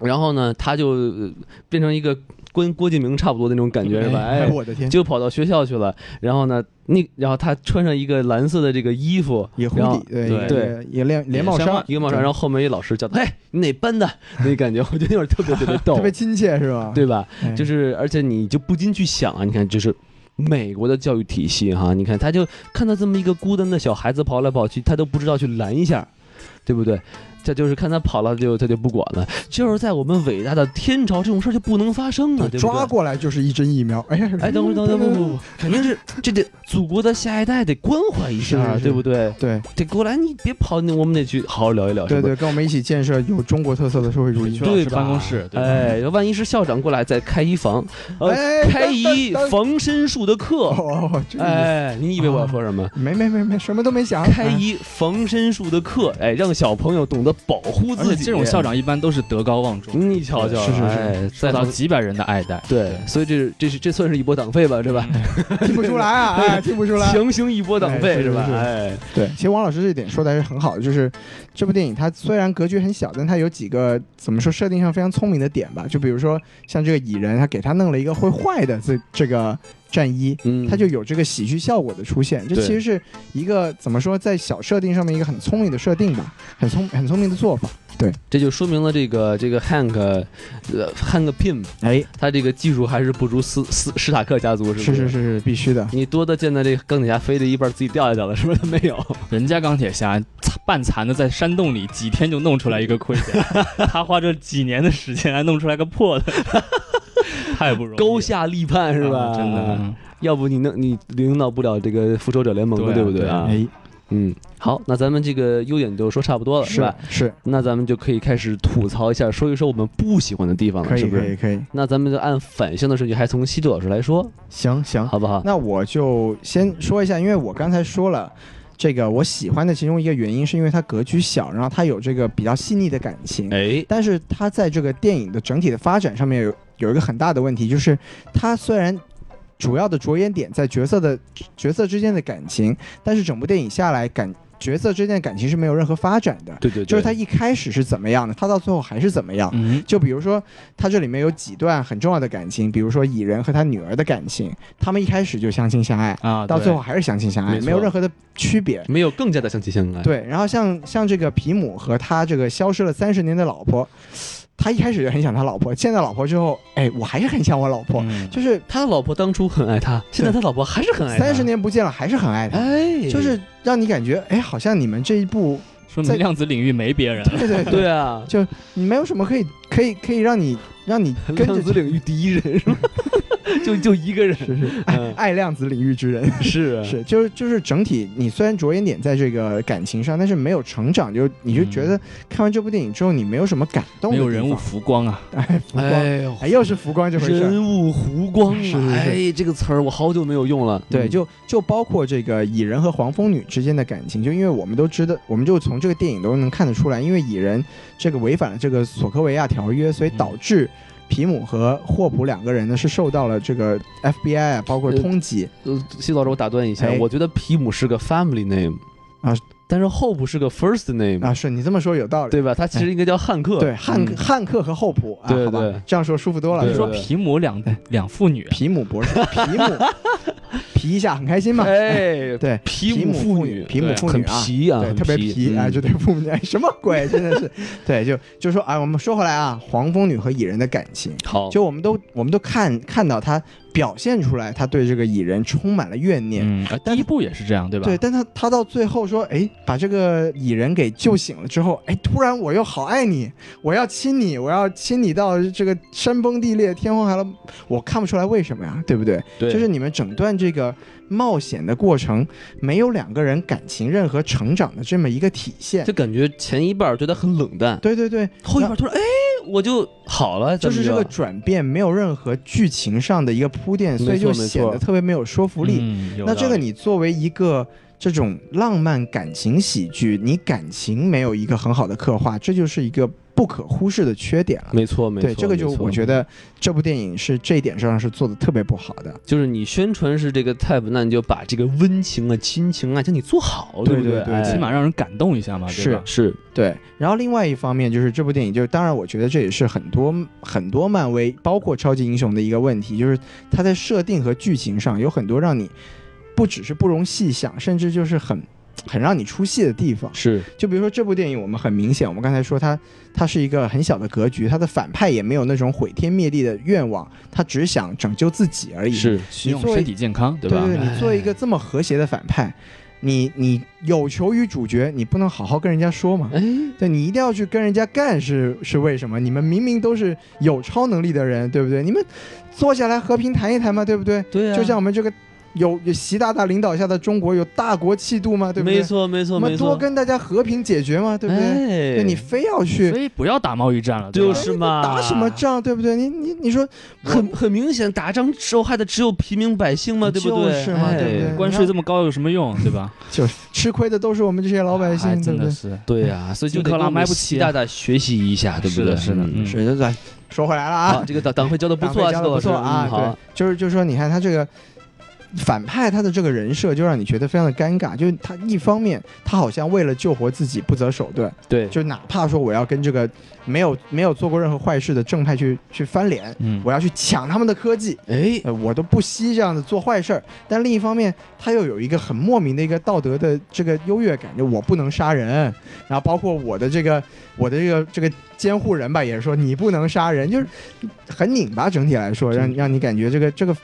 然后呢，他就呃变成一个跟郭敬明差不多的那种感觉是吧？哎，我的天，就跑到学校去了，然后呢，那然后他穿上一个蓝色的这个衣服，也然后对也连连帽衫，一个帽衫，然后后面一老师叫他，哎，你哪班的？那感觉，我觉得那会儿特别特别逗 <laughs> 特，别亲切是吧？<laughs> 对吧？哎，就是而且你就不禁去想啊，你看就是。美国的教育体系哈，你看他就看到这么一个孤单的小孩子跑来跑去，他都不知道去拦一下，对不对？这就是看他跑了就他就不管了。就是在我们伟大的天朝，这种事儿就不能发生啊，对对？抓过来就是一针疫苗，哎呀，哎，等会儿，等会儿，不不不，<laughs> 肯定是这得祖国的下一代得关怀一下，是是对不对？对得过来，你别跑，我们得去好好聊一聊，对对，跟我们一起建设有中国特色的社会主义对办公室，对？哎，万一是校长过来再开一房，呃，哎，开一防身术的课，哎，你以为我要说什么？没没没没，什么都没想，开一防身术的课，哎，让小朋友懂得保护自己。这种校，长一般都是德高望重，你瞧瞧，是是是再到几百人的爱戴。对，所以这是这是这算是一波党费吧，对吧？<laughs> 听不出来啊，哎，听不出来。强行一波党费哎是吧？哎，对，其实王老师这一点说的还是很好的，就是这部电影它虽然格局很小，但它有几个怎么说设定上非常聪明的点吧。就比如说像这个蚁人，他给他弄了一个会坏的这这个战衣，嗯，它就有这个喜剧效果的出现。这其实是一个怎么说，在小设定上面一个很聪明的设定吧，很聪很聪明的做法。这就说明了这个这个 Hank，呃，Hank Pym，哎，他这个技术还是不如斯斯史塔克家族，是不是是是是必须的。你多的见到这个钢铁侠飞的一半自己掉下去了，是不是？没有，<laughs> 人家钢铁侠残半残的在山洞里几天就弄出来一个盔甲，<laughs> 他花这几年的时间还弄出来个破的，<laughs> 太不容易了。高下立判是吧？啊真的，嗯要不你弄你领导不了这个复仇者联盟的，对啊对不对啊？哎，嗯，好，那咱们这个优点都说差不多了，是吧？是那咱们就可以开始吐槽一下，说一说我们不喜欢的地方了，是不是？可以可以，那咱们就按反向的顺序，还从西渡老师来说，行行。好不好？那我就先说一下，因为我刚才说了。这个我喜欢的其中一个原因，是因为它格局小，然后它有这个比较细腻的感情。哎，但是它在这个电影的整体的发展上面有有一个很大的问题，就是它虽然主要的着眼点在角色的角色之间的感情，但是整部电影下来感角色之间的感情是没有任何发展的。对对对，就是他一开始是怎么样的，他到最后还是怎么样。嗯，就比如说，他这里面有几段很重要的感情，比如说蚁人和他女儿的感情，他们一开始就相亲相爱，啊，到最后还是相亲相爱，没没有任何的区别。没有更加的相亲相爱。对，然后像像这个皮姆和他这个消失了三十年的老婆，他一开始就很想他老婆，见到老婆之后，哎，我还是很想我老婆，嗯就是他的老婆当初很爱他，现在他老婆还是很爱他。三十，年不见了，还是很爱他，哎，就是让你感觉，哎，好像你们这一部，在说明量子领域没别人。对对对啊，就你没有什么可以可以可以让你让你跟着量子领域第一人是吧？<laughs> 就就一个人，是是爱嗯爱量子领域之人。<laughs> 是 <laughs> 是，就是就是整体，你虽然着眼点在这个感情上，但是没有成长，就你就觉得看完这部电影之后，你没有什么感动没有人物浮光啊，哎，浮光，哎呦，哎，又是浮光这回事儿。人物弧光是是是啊！哎，这个词儿我好久没有用了。对，嗯就就包括这个蚁人和黄蜂女之间的感情，就因为我们都知道，我们就从这个电影都能看得出来，因为蚁人这个违反了这个索科维亚条约，所以导致皮姆和霍普两个人呢是受到了这个 FBI 啊，包括呃通缉。呃，谢老师，我打断一下，哎。我觉得皮姆是个 family name 啊，但是 Hope 是个 first name，啊，是你这么说有道理。对吧？他其实应该叫汉克。对，汉嗯。汉克和霍普啊，好吧对对，这样说舒服多了。说皮姆两两父女。啊，皮姆博士，皮姆 <laughs> 皮一下很开心嘛？哎，对，皮姆妇妇女，皮姆对很妇女啊，皮啊，对，特别皮，哎，嗯就对父母 <laughs> 哎，什么鬼？真的是，对，就就说哎，我们说回来啊，黄蜂女和蚁人的感情，好，就我们都我们都看看到她表现出来，她对这个蚁人充满了怨念。嗯，啊第一部也是这样，对吧？对，但她她到最后说，哎，把这个蚁人给救醒了之后，哎，突然我又好爱你，我要亲你，我要亲你到这个山崩地裂、天荒海老，我看不出来为什么呀，对不对？对，就是你们整段这个冒险的过程，没有两个人感情任何成长的这么一个体现。就。感觉前一半儿对他很冷淡，对对对，后一半儿突然哎我就好了，就是这个转变没有任何剧情上的一个铺垫，所以就显得特别没有说服力。嗯，那这个你作为一个这种浪漫感情喜剧，你感情没有一个很好的刻画，这就是一个不可忽视的缺点了。没错没错，对，这个就我觉得这部电影是这一点上是做的特别不好的。就是你宣传是这个 type，那你就把这个温情啊、亲情啊，将你做好，不对对对哎起码让人感动一下嘛，是？是对，然后另外一方面就是这部电影，就是当然我觉得这也是很多很多漫威，包括超级英雄的一个问题，就是它在设定和剧情上有很多让你不只是不容细想，甚至就是很很让你出戏的地方。是，就比如说这部电影，我们很明显，我们刚才说它它是一个很小的格局，它的反派也没有那种毁天灭地的愿望，他只想拯救自己而已。是需用身体健康，对吧？对对，你作为一个这么和谐的反派，你你有求于主角，你不能好好跟人家说嘛？哎，对你一定要去跟人家干是是为什么？你们明明都是有超能力的人，对不对？你们坐下来和平谈一谈嘛，对不对？对啊，就像我们这个有有习大大领导下的中国有大国气度吗？对不对？没错没错我们没错，多跟大家和平解决嘛，对不对？哎，对你非要去所以不要打贸易战了，对吧就是嘛，打什么仗，对不对？你你你说很很明显，打仗受害的只有平民百姓嘛，对不对？就是嘛哎对不对关税这么高有什么用，对吧？<laughs> 就是吃亏的都是我们这些老百姓，哎对不对？真的是。对呀、所以就金克拉得跟买不起啊习大大学习一下，对不对？是的是的是的，说回来了好，啊，这个党党费交的不错交的不错啊，嗯好对，，就是就是说，你看他这个反派，他的这个人设就让你觉得非常的尴尬，就是他一方面他好像为了救活自己不择手段，对，就哪怕说我要跟这个没有没有做过任何坏事的正派去去翻脸，嗯，我要去抢他们的科技，哎，呃，我都不惜这样子做坏事儿。但另一方面，他又有一个很莫名的一个道德的这个优越感，就我不能杀人，然后包括我的这个我的这个这个监护人吧，也是说你不能杀人，就是很拧巴。整体来说，让让你感觉这个这个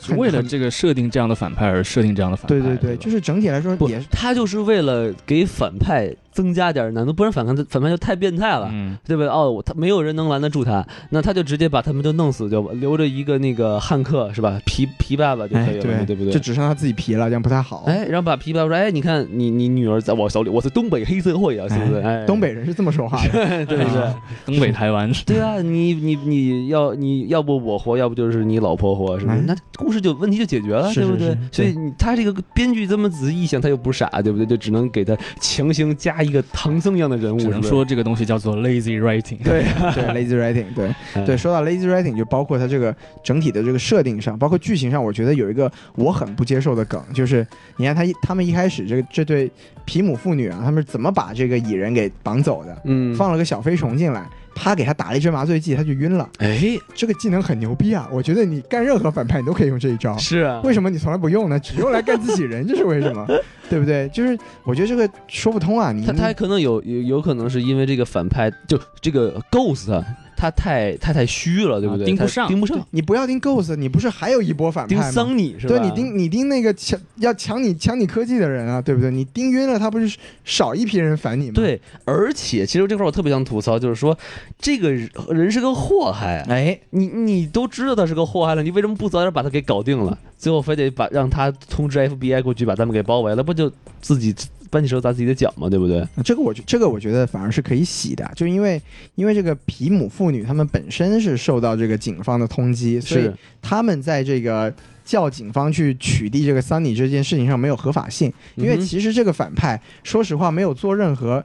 是为了这个设定这样的反派而设定这样的反派，对对对，就是整体来说也是，他就是为了给反派增加点难度，不然反派反派就太变态了。嗯，对不对？哦，他没有人能拦得住他，那他就直接把他们都弄死，就留着一个那个汉克是吧？皮皮爸爸就可哎以了，对对不对？就只剩他自己皮了，这样不太好。哎，然后把皮爸爸说，哎，你看你你女儿在我手里，我是东北黑社会啊，是不是？哎，东北人是这么说话的，对 <laughs> 不对？<laughs> 东北台湾是 <laughs> 对啊，你你你要你要不我活，要不就是你老婆活，是不是？哎那故事就问题就解决了，是对不对？所以他这个编剧这么仔细一想，他又不傻，对不对？就只能给他强行加一个唐僧一样的人物，只能说这个东西叫做 lazy writing。对 <laughs> 对 lazy writing，对。哎对，说到 lazy writing，就包括它这个整体的这个设定上，包括剧情上，我觉得有一个我很不接受的梗，就是你看他一他们一开始这个这对皮姆父女啊，他们是怎么把这个蚁人给绑走的？嗯，放了个小飞虫进来，啪给他打了一针麻醉剂，他就晕了。哎，这个技能很牛逼啊！我觉得你干任何反派你都可以用这一招。是啊，为什么你从来不用呢？只用来干自己人，这是为什么？<laughs> 对不对？就是我觉得这个说不通啊！你他他可能有有有可能是因为这个反派就这个 Ghost 啊他太太太虚了，对不对？盯不上盯不上，你不要盯 Ghost，你不是还有一波反派吗盯吗？桑尼是吧？对你盯你盯那个抢要抢你抢你科技的人啊，对不对？你盯晕了，他不是少一批人烦你吗？，对，而且其实这块我特别想吐槽，就是说这个人是个祸害啊。哎，你你都知道他是个祸害了，你为什么不早点把他给搞定了？最后非得把让他通知 FBI 过去把他们给包围了，不就自己搬起石头砸自己的脚嘛？对不对？这个我觉这个我觉得反而是可以洗的，就因为因为这个皮姆妇女她们本身是受到这个警方的通缉，所以，他们在这个叫警方去取缔这个桑尼这件事情上没有合法性，因为其实这个反派说实话没有做任何。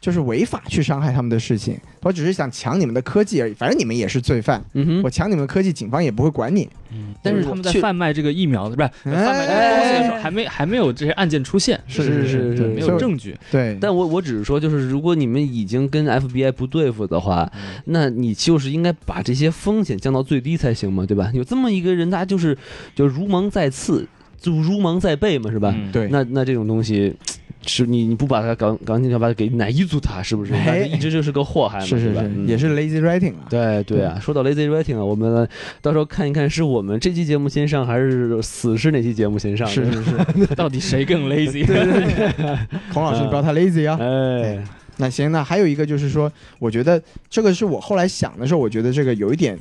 就是违法去伤害他们的事情，我只是想抢你们的科技而已。反正你们也是罪犯，嗯我，抢你们的科技，警方也不会管你。嗯，但是他们在贩卖这个疫苗的，不是哎贩卖这个东西的时候，还没还没有这些案件出现，是是是是没有证据。对，但我我只是说，就是如果你们已经跟 FBI 不对付的话，那你就是应该把这些风险降到最低才行嘛，对吧？有这么一个人，他就是就如芒在刺，就如芒在背嘛，是吧？嗯对那那这种东西。是你你不把他赶赶紧要把他给奶住他，是不是？哎一直就是个祸害嘛，是是是，也是 lazy writing 啊。对对啊，说到 lazy writing 啊，我们到时候看一看是我们这期节目先上，还是死是哪期节目先上？是是是，<laughs> 到底谁更 <laughs> lazy？对对对 <laughs> 孔老师你不要太 lazy 啊。哎，那行，那还有一个就是说，我觉得这个是我后来想的时候，我觉得这个有一点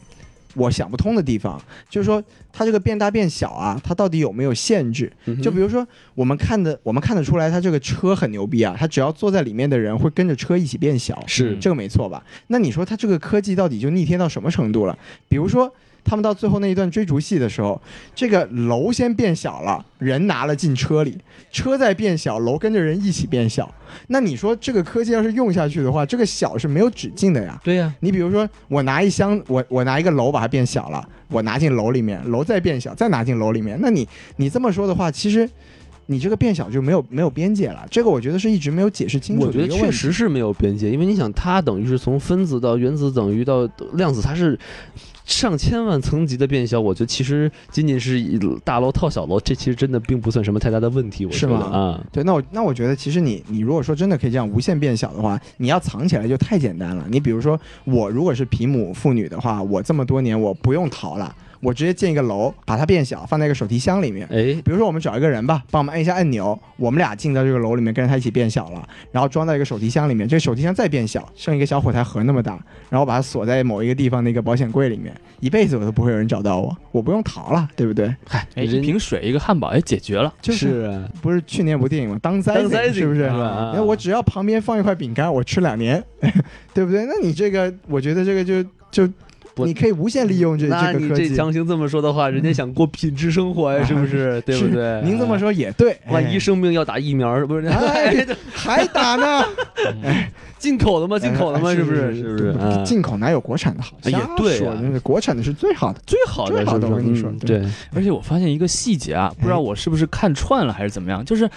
我想不通的地方，就是说它这个变大变小啊，它到底有没有限制？就比如说我们看的，我们看得出来，它这个车很牛逼啊，它只要坐在里面的人会跟着车一起变小，是这个没错吧？那你说它这个科技到底就逆天到什么程度了？比如说。他们到最后那一段追逐戏的时候，这个楼先变小了，人拿了进车里，车在变小，楼跟着人一起变小。那你说这个科技要是用下去的话，这个小是没有止境的呀。对呀，你比如说，我拿一箱，我我拿一个楼把它变小了，我拿进楼里面，楼再变小，再拿进楼里面，那你你这么说的话，其实你这个变小就没有没有边界了。这个我觉得是一直没有解释清楚我觉得。确实是没有边界，因为你想，它等于是从分子到原子等于到量子，它是上千万层级的变小。我觉得其实仅仅是以大楼套小楼，这其实真的并不算什么太大的问题。我觉得是吗啊，对，那我那我觉得，其实你你如果说真的可以这样无限变小的话，你要藏起来就太简单了。你比如说，我如果是皮姆妇女的话，我这么多年我不用逃了，我直接建一个楼，把它变小，放在一个手提箱里面。哎，比如说我们找一个人吧，帮我们按一下按钮，我们俩进到这个楼里面，跟着他一起变小了，然后装到一个手提箱里面，这个手提箱再变小，剩一个小火柴盒那么大，然后把它锁在某一个地方的一个保险柜里面，一辈子我都不会有人找到我，我不用逃了，对不对？嗨，哎，一瓶水一个汉堡，哎，解决了。就是啊，不是去年有部电影吗？当灾当灾是不是？吧？那我只要旁边放一块饼干，我吃两年，<laughs> 对不对？那你这个，我觉得这个就就不你可以无限利用这那你这个科技。这强行这么说的话，人家想过品质生活呀，是不是？对不对？您这么，说也对，万一哎生病要打疫苗，<laughs> 是不是？哎还打呢？进口的吗？进口的吗？哎是不是？是是不是？啊进口哪有国产的好？哎也对国产的是最好的。最好的我跟你说对，而且我发现一个细节啊，不知道我是不是看串了还是怎么样，就是。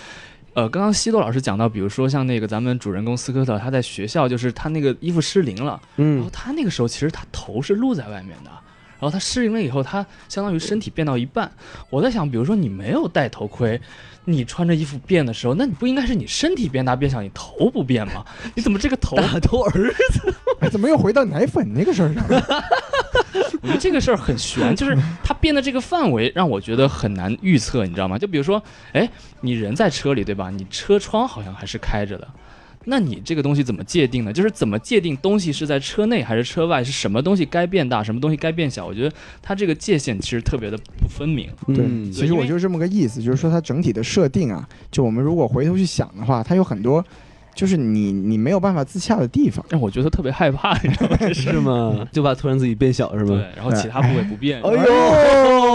呃，刚刚西多老师讲到，比如说像那个咱们主人公斯科特，他在学校就是他那个衣服失灵了，嗯然嗯后他那个时候其实他头是露在外面的，然后他失灵了以后，他相当于身体变到一半。我在想，比如说你没有戴头盔，你穿着衣服变的时候，那你不应该是你身体变大变小，你头不变吗？<laughs> 你怎么这个头？大头儿 <laughs> 哎，怎么又回到奶粉那个事儿上了？<laughs> 我觉得这个事儿很悬，就是它变的这个范围让我觉得很难预测，你知道吗？就比如说，哎，你人在车里对吧？你车窗好像还是开着的。那你这个东西怎么界定呢？就是怎么界定东西是在车内还是车外？是什么东西该变大，什么东西该变小？我觉得它这个界限其实特别的不分明。对，嗯其实我就是这么个意思，就是说它整体的设定啊，就我们如果回头去想的话，它有很多就是你你没有办法自洽的地方。让我觉得特别害怕，你知道吗？<laughs> 是吗？就怕突然自己变小是吗？对，然后其他部位不变。<laughs> 哎呦，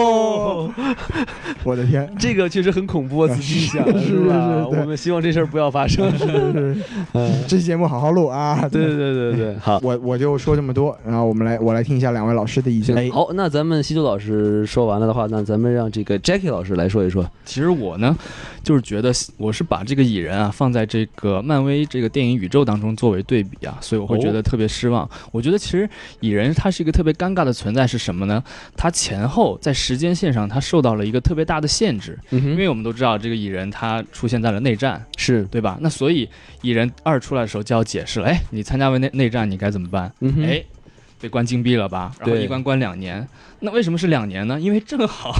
<laughs> 我的天！这个确实很恐怖啊！仔细想，是是我们希望这事儿不要发生。<laughs> 嗯，这期节目好好录啊！对对对对对，<laughs> 好。我我就说这么多，然后我们来我来听一下两位老师的意见。哎，好，那咱们西周老师说完了的话，那咱们让这个 Jackie 老师来说一说。其实我呢，就是觉得我是把这个蚁人啊放在这个漫威这个电影宇宙当中作为对比啊，所以我会觉得特别失望。我觉得其实蚁人他是一个特别尴尬的存在是什么呢？他前后在时间线上他受到了一个特别大的限制，嗯因为我们都知道这个蚁人他出现在了内战，是，对吧？那所以蚁人二出来的时候就要解释了，哎，你参加完内内战你该怎么办？嗯哼，哎，被关禁闭了吧？然后一关关两年。那为什么是两年呢？因为正好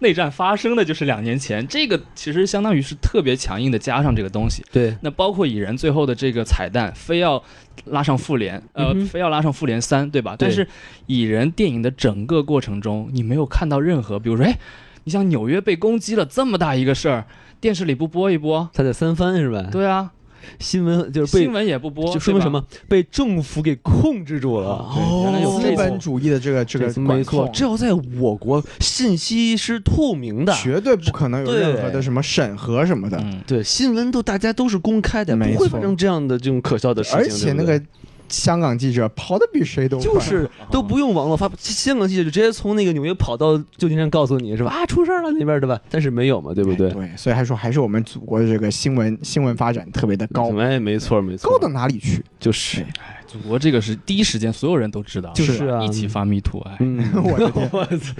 内战发生的就是两年前，这个其实相当于是特别强硬的加上这个东西。对，那包括蚁人最后的这个彩蛋，非要拉上复联，呃，嗯非要拉上复联三，对吧？对但是蚁人电影的整个过程中，你没有看到任何，比如说，哎，你像纽约被攻击了这么大一个事儿，电视里不播一播？他在三番是吧？对啊，新闻就是被新闻也不播，就说明什么？被政府给控制住了。对原来有资本主义的这个这个没错，控只要在我国，信息是透明的，绝对不可能有任何的什么审核什么的。嗯，对新闻都大家都是公开的，不会发生这样的这种可笑的事情。而且那对个香港记者跑的比谁都快，就是都不用网络发，香港记者就直接从那个纽约跑到旧金山告诉你是吧？啊，出事儿了那边对吧？但是没有嘛，对不对？对，所以还说还是我们祖国的这个新闻新闻发展特别的高，哎，没错没错，高到哪里去？就是，哎，祖国这个是第一时间所有人都知道，就是啊一起发迷途，哎。嗯，<laughs> 我的天，<laughs> 我操，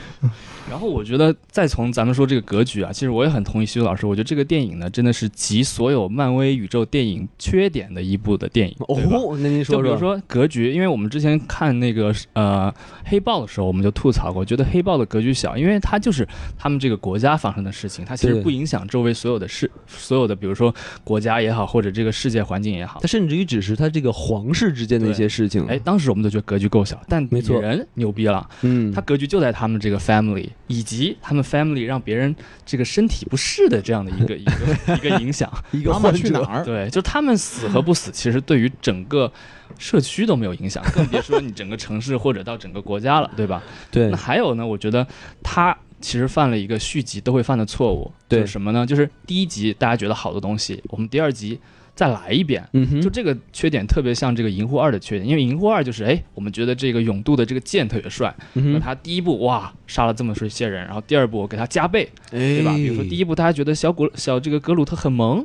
然后我觉得，再从咱们说这个格局啊，其实我也很同意徐老师，我觉得这个电影呢，真的是集所有漫威宇宙电影缺点的一部的电影，哦，那您说就比如说格局，因为我们之前看那个呃黑豹的时候，我们就吐槽过，觉得黑豹的格局小，因为它就是他们这个国家发生的事情，它其实不影响周围所有的事，所有的比如说国家也好，或者这个世界环境也好。它。甚至于只是它这个皇室之间的一些事情，哎，，当时我们都觉得格局够小，但没错人牛逼了，嗯，他格局就在他们这个 family，以及他们 family 让别人这个身体不适的这样的一个 <laughs> 一个一个影响。一个妈妈去哪儿？对，就他们死和不死，其实对于整个社区都没有影响，更别 <laughs> 说你整个城市或者到整个国家了，对吧？对那还有呢，我觉得他其实犯了一个续集都会犯的错误，对就是什么呢？就是第一集大家觉得好的东西，我们第二集再来一遍。就这个缺点特别像这个《银护二》的缺点，因为《银护二》就是哎，我们觉得这个勇度的这个剑特别帅，嗯，那他第一部哇杀了这么些人，然后第二部给他加倍，对对吧？比如说第一一部大家觉得小古小这个格鲁特很萌，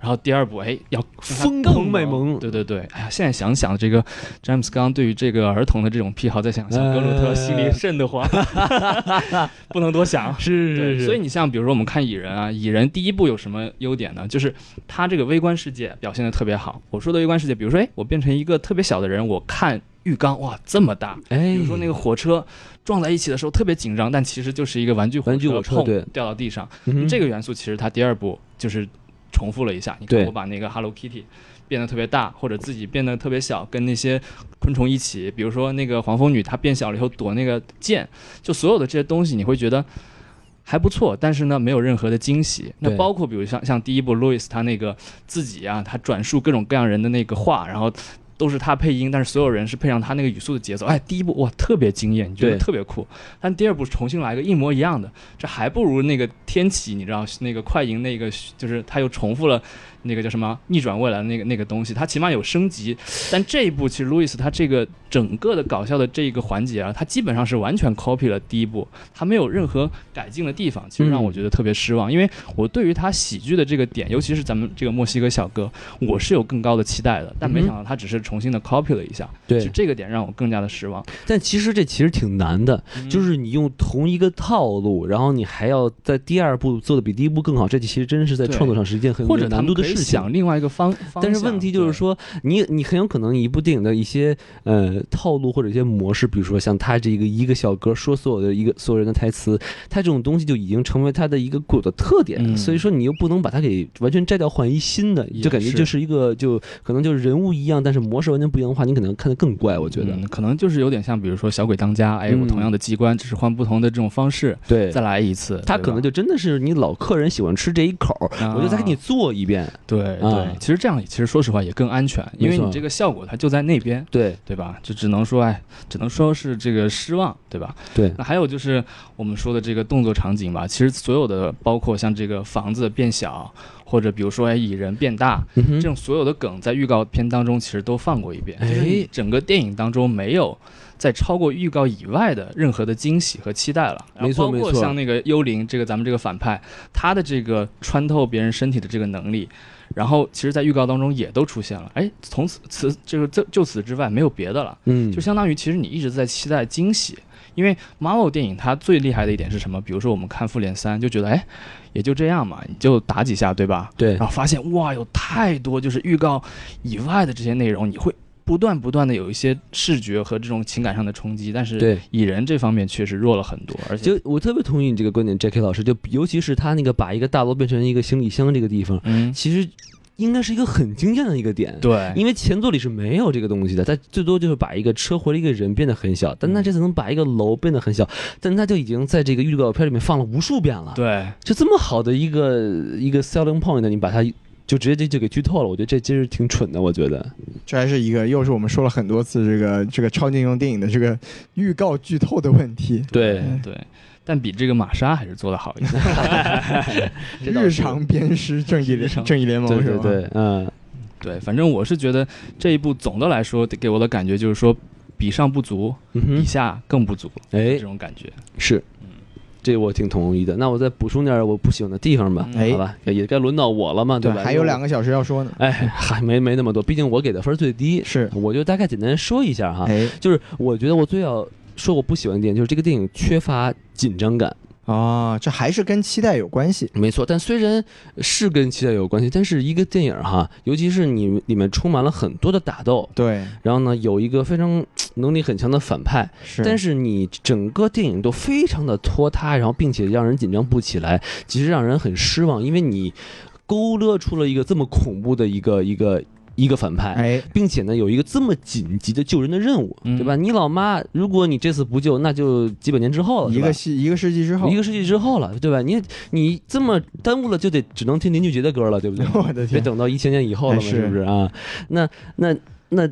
然后第二部哎要疯狂卖萌。对对对，哎呀，现在想想这个詹姆斯刚对于这个儿童的这种癖好，再想想格鲁特心里瘆得慌，<laughs> 不能多想。是对，是。是，所以你像比如说我们看蚁人啊，蚁人第一部有什么优点呢？就是他这个微观世界表现的特别好。我说的微观世界，比如说，哎，我变成一个特别小的人，我看浴缸哇这么大，哎，比如说那个火车撞在一起的时候特别紧张，但其实就是一个玩具玩具火对。掉到地上。嗯这个元素其实它第二部就是重复了一下。你看我把那个 Hello Kitty 变得特别大，或者自己变得特别小，跟那些昆虫一起，比如说那个黄蜂女她变小了以后躲那个剑，就所有的这些东西你会觉得。还不错，但是呢，没有任何的惊喜。那包括比如像像第一部路易斯他那个自己啊，他转述各种各样人的那个话，然后都是他配音，但是所有人是配上他那个语速的节奏。哎，第一部哇特别惊艳，你觉得特别酷。但第二部重新来个一模一样的，这还不如那个天启，你知道那个快银那个就是他又重复了那个叫什么逆转未来的那个那个东西，它起码有升级。但这一部其实路易斯他这个整个的搞笑的这一个环节啊，他基本上是完全 copy 了第一部，他没有任何改进的地方，其实让我觉得特别失望。因为我对于他喜剧的这个点，尤其是咱们这个墨西哥小哥，我是有更高的期待的，但没想到他只是重新的 copy 了一下，对就，这个点让我更加的失望。但其实这其实挺难的，嗯就是你用同一个套路，然后你还要在第二部做的比第一部更好，这其实真是在创作上是一件很有难度的事情。想另外一个方，方但是问题就是说，你你很有可能一部电影的一些呃套路或者一些模式，比如说像他这个一个小哥说所有的一个所有人的台词，他这种东西就已经成为他的一个固有的特点，嗯所以说你又不能把它给完全摘掉换一新的，就感觉就是一个就可能就是人物一样，但是模式完全不一样的话，你可能看得更怪，我觉得。嗯可能就是有点像，比如说小鬼当家，哎，我嗯同样的机关，只是换不同的这种方式，对再来一次。他可能就真的是你老客人喜欢吃这一口，啊我就再给你做一遍。对啊对，其实这样其实说实话也更安全，因为你这个效果它就在那边，对对吧？就只能说哎，只能说是这个失望，对吧？对那还有就是我们说的这个动作场景吧，其实所有的包括像这个房子变小，或者比如说哎蚁人变大，嗯这种所有的梗在预告片当中其实都放过一遍，整个电影当中没有在超过预告以外的任何的惊喜和期待了。没错包括像那个幽灵这个咱们这个反派，他的这个穿透别人身体的这个能力。然后，其实，在预告当中也都出现了。哎，从此此这个就就此之外没有别的了，嗯，就相当于其实你一直在期待惊喜。因为 Marvel 电影它最厉害的一点是什么？比如说我们看复联三，就觉得哎，也就这样嘛，你就打几下，对吧？对然后发现哇，有太多就是预告以外的这些内容，你会不断不断的有一些视觉和这种情感上的冲击。但是对。蚁人这方面确实弱了很多，而且就我特别同意你这个观点，J.K. 老师，就尤其是他那个把一个大楼变成一个行李箱这个地方，嗯，其实应该是一个很惊艳的一个点。对，因为前作里是没有这个东西的，它最多就是把一个车或者一个人变得很小，但他这次能把一个楼变得很小，但他就已经在这个预告片里面放了无数遍了。，对，就这么好的一个一个 selling point，你把它就直接就就给剧透了，我觉得这其实挺蠢的。我觉得，这还是一个又是我们说了很多次这个这个超级英雄电影的这个预告剧透的问题。对对，但比这个玛莎还是做的好一些。<laughs> 这倒是日常鞭尸正义日常正义联盟对是吧？对对，嗯，对，反正我是觉得这一部总的来说给我的感觉就是说，比上不足，嗯，比下更不足，哎这，种感觉。是嗯，这我挺同意的。那我再补充点我不喜欢的地方吧，嗯好吧，也该轮到我了嘛，对，吧？还有两个，小时要说呢。哎，还没没那么多，毕竟我给的分最低，是，我就大概简单说一下哈。哎，就是我觉得我最要说我不喜欢的点，就是这个电影缺乏紧张感。哦，这还是跟期待有关系。没错，但虽然是跟期待有关系，但是一个电影哈，尤其是你里面充满了很多的打斗，对，然后呢有一个非常能力很强的反派，是，但是你整个电影都非常的拖沓，然后并且让人紧张不起来，其实让人很失望，因为你勾勒出了一个这么恐怖的一个一个一个反派。哎，并且呢，有一个这么紧急的救人的任务，嗯对吧？你老妈，如果你这次不救，那就几百年之后了，一个世一个世纪之后，一个世纪之后了，对吧？你你这么耽误了，就得只能听林俊杰的歌了，对不对？<laughs> 我的别天，等到一千年以后了是是不是啊？那那那，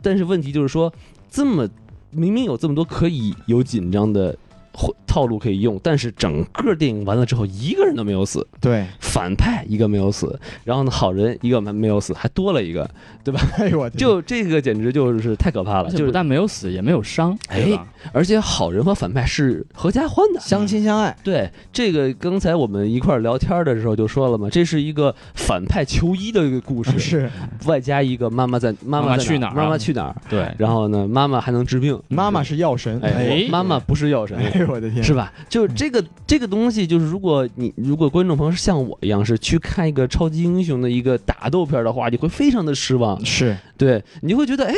但是问题就是说，这么明明有这么多可以有紧张的或套路可以用，但是整个电影完了之后，一个人都没有死，对，反派一个没有死，然后呢，好人一个没没有死，还多了一个，对吧？<laughs> 哎呦我就这个简直就是太可怕了，就是不但没有死，也没有伤，哎？而且好人和反派是合家欢的，相亲相爱，对这个，刚才我们一块儿聊天的时候就说了嘛，这是一个反派求医的一个故事，<laughs> 是。外加一个妈妈在妈妈去哪儿啊？妈妈去哪儿？对，然后呢，妈妈还能治病，妈妈是药神，哎，哎。妈妈不是药神。哎呦我的天，是吧？就这个这个东西，就是如果你如果观众朋友是像我一样是去看一个超级英雄的一个打斗片的话，你会非常的失望。是，对你就会觉得，哎，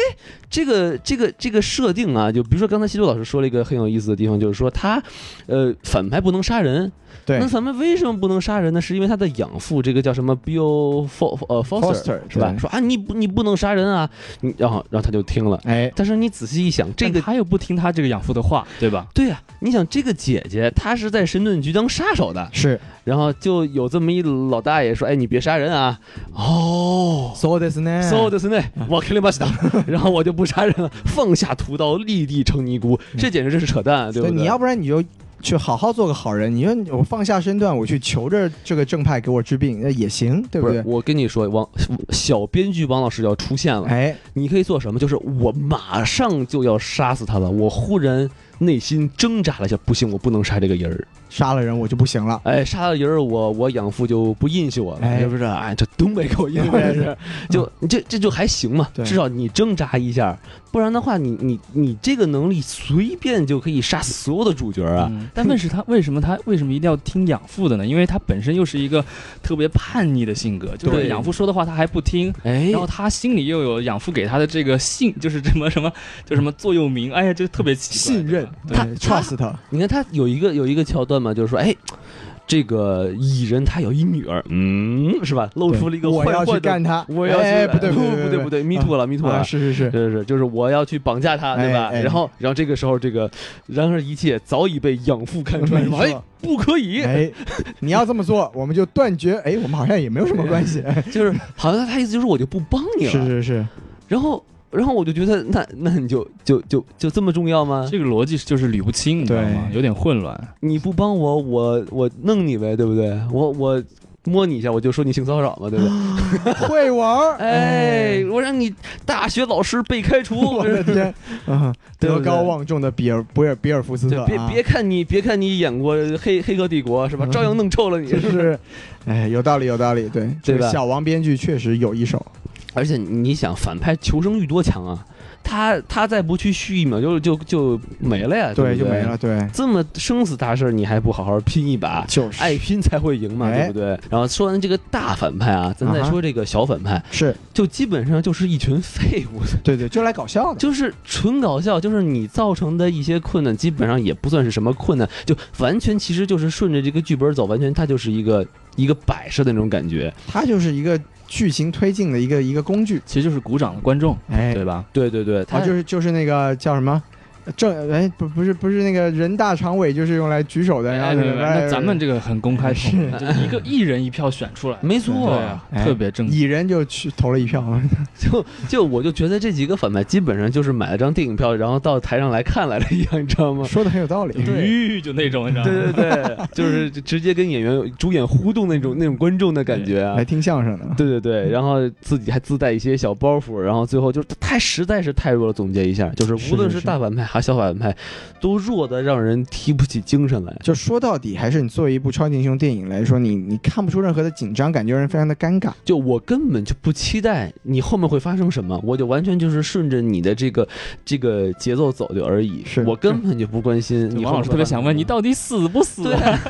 这个这个这个设定啊，就比如说刚才西周老师说了一个很有意思的地方，就是说他，呃，反派不能杀人。对那，反派为什么不能杀人呢？是因为他的养父这个叫什么 Bill For 呃 Foster Foster，是吧？对说啊，你不你不能杀人啊，你然后然后他就听了。哎，但是你仔细一想，这个但他又不听他这个养父的话，对吧？对呀、你想这个姐姐她是在神盾局当杀手的，是然后就有这么一老大爷说，哎，你别杀人啊。哦。 so this 呢 so ですね， 我肯定把打，<laughs> 然后我就不杀人了，放下屠刀，立地成尼姑，这简直就是扯淡，对不对？你要不然你就去好好做个好人，你说我放下身段，我去求着这个正派给我治病，那也行，对对？不对，我跟你说，王小编剧王老师要出现了，哎，你可以做什么？就是我马上就要杀死他了，我忽然内心挣扎了一下，不行，我不能杀这个人儿。杀了人我就不行了。哎，杀了人儿，我我养父就不认识我了，哎是不是？哎，这东北口音这是，<laughs> 就这这就还行嘛，至少你挣扎一下，不然的话，你你你这个能力随便就可以杀死所有的主角啊。嗯但问是他为什么他为什么一定要听养父的呢？因为他本身又是一个特别叛逆的性格，就是养父说的话他还不听，哎然后他心里又有养父给他的这个信，就是什么什么就什么座右铭，哎呀，就特别奇怪。信任，对对，trust 他，你看他有一个有一个桥段嘛，就是说，哎，这个蚁人他有一女儿，嗯，是吧？露出了一个我要坏坏的，去干他，我要去，哎，不对不对不对不对，me too 了，me too 啊了。是是是，是是，就是我要去绑架他，对吧？哎哎。然后，然后这个时候，这个，然而一切早已被养父看穿，哎，不可以，哎，你要这么做，<laughs> 我们就断绝，哎，我们好像也没有什么关系，<laughs> 就是好像他意思就是我就不帮你了。是是是，然后，然后我就觉得，那那你就就就就这么重要吗？这个逻辑就是捋不清，你知道吗？有点混乱。你不帮我，我我弄你呗，对不对？我我摸你一下，我就说你性骚扰嘛，对不对？<gasps> 会玩儿，<laughs> 哎，我让你大学老师被开除，我的天，<laughs> 啊，对德高望重的比尔比尔比尔福斯特，就别啊别看你别看你演过《黑黑客帝国》是吧？照样弄臭了你。就是，哎，有道理，有道理，对，这个对吧小王编剧确实有一手，而且你想，反派求生欲多强啊！他他再不去续一秒就就就没了呀，对，就没了，。对，这么生死大事儿，你还不好好拼一把？就是爱拼才会赢嘛，哎对不对？然后说完这个大反派啊，咱再说这个小反派，是，就基本上就是一群废物，对对，就来搞笑的，就是纯搞笑，就是你造成的一些困难，基本上也不算是什么困难，就完全其实就是顺着这个剧本走，完全它就是一个一个摆设的那种感觉。它就是一个剧情推进的一个一个工具，其实就是鼓掌的观众，哎，对吧？对对对，他啊，就是就是那个叫什么？正哎不不是不是那个人大常委就是用来举手的，然后哎对对对哎那咱们这个很公开，是就一个 <laughs> 一人一票选出来，没错对啊，哎特别正。蚁人就去投了一票，<laughs> 就就我就觉得这几个反派基本上就是买了张电影票，然后到台上来看来了一样，你知道吗？说的很有道理。对就那种，你知道吗？对对对，就是直接跟演员主演互动那种那种观众的感觉啊来。听相声的，对对对，然后自己还自带一些小包袱，然后最后就是太实在是太弱了。总结一下，就是无论是大反派还是小反派，都弱的让人提不起精神来。就说到底，还是你作为一部超级英雄电影来说，你你看不出任何的紧张感，就让人非常的尴尬。就我根本就不期待你后面会发生什么，我就完全就是顺着你的这个这个节奏走就而已。是我根本就不关心你。王老师特别想问你，到底死不死？对啊，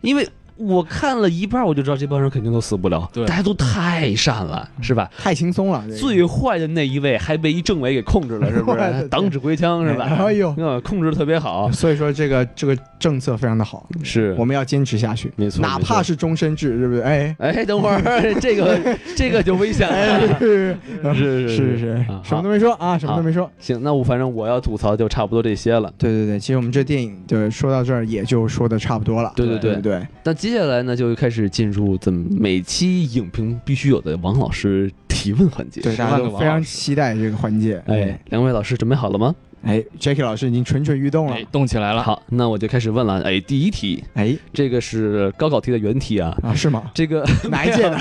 因为我看了一半，我就知道这帮人肯定都死不了，对大家都太善了，是吧？太轻松了，这个最坏的那一位还被一政委给控制了，是不是？<laughs> 天党指挥枪是吧？哎呦，<laughs> 嗯，控制的特别好，所以说这个这个政策非常的好，是我们要坚持下去，没错，哪没错怕是终身制，对不对？哎，哎，等会儿 <laughs> 这个这个就危险了。是是是是是啊，什么都没说啊，什么都没说。行，那我反正我要吐槽就差不多这些了。对对对，其实我们这电影对说到这儿也就说的差不多了，对对对不对？那接下来呢，就开始进入咱们每期影评必须有的王老师提问环节。对，大家都非常期待这个环节。哎，两位老师准备好了吗？哎，Jackie 老师已经蠢蠢欲动了哎。，动起来了。好，那我就开始问了。哎，第一题，哎这个是高考题的原题啊。啊，是吗？这个 <laughs> 哪一届的？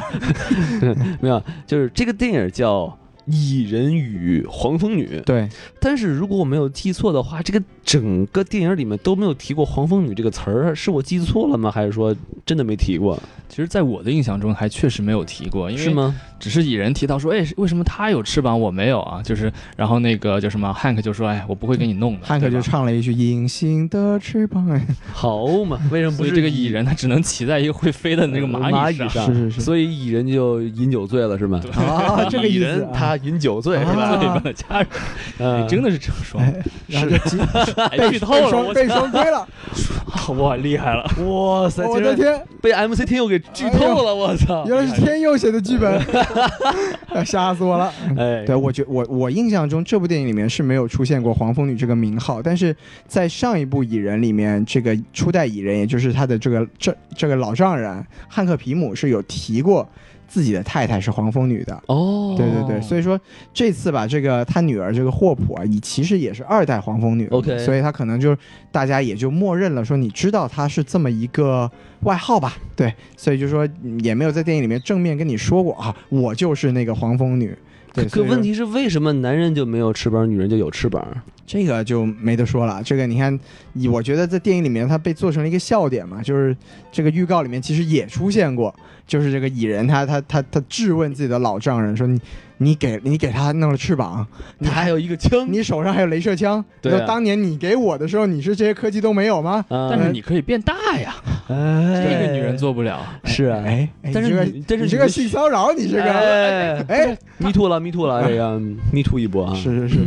<laughs> 没有，就是这个电影叫《蚁人与黄蜂女》，对，但是如果我没有记错的话，这个整个电影里面都没有提过黄蜂女这个词儿，是我记错了吗？还是说真的没提过？其实，在我的印象中，还确实没有提过，因为是吗？只是蚁人提到说，哎，为什么他有翅膀，我没有啊？就是，然后那个叫什么汉克就说，哎，我不会给你弄的。汉克就唱了一句“隐形的翅膀”，哎，好嘛，为什么不是 <laughs> 这个蚁人他只能骑在一个会飞的那个蚂蚁上。蚁上？是是是所以蚁人就饮酒醉了，是吗？啊，<laughs> 这个意思蚁人啊。他饮酒醉是啊吧？<laughs> 对吧？家人，嗯你真的是这么说？哎，剧透了，被双被双规了，操 <laughs> 哇，厉害了！哇塞，我的天，被 MC 天佑给剧透了，我操！原来是天佑写的剧本，<laughs> <laughs> 哎吓死我了。哎，对，我觉我我印象中这部电影里面是没有出现过黄蜂女这个名号，但是在上一部蚁人里面，这个初代蚁人，也就是他的这个这这个老丈人汉克皮姆是有提过自己的太太是黄蜂女的。哦，对对对，所以说这次吧这个他女儿这个霍普啊，你其实也是二代黄蜂女 OK 所以他可能就大家也就默认了说你知道她是这么一个外号吧，对，所以就说嗯也没有在电影里面正面跟你说过啊，我就是那个黄蜂女。对，可问题是，为什么男人就没有翅膀，女人就有翅膀？这个就没得说了。这个你看，以我觉得在电影里面它被做成了一个笑点嘛，就是这个预告里面其实也出现过，就是这个蚁人他他他他质问自己的老丈人说你你给你给他弄了翅膀，你他还有一个枪，你手上还有镭射枪，对啊。当年你给我的时候，你是这些科技都没有吗？啊但是你可以变大呀，哎。这个女人做不了。是啊，哎，哎但是你这个但是你你这个性骚扰，你这个哎。哎，，me too 了，me too 了，这个 me too 一波啊，是是是，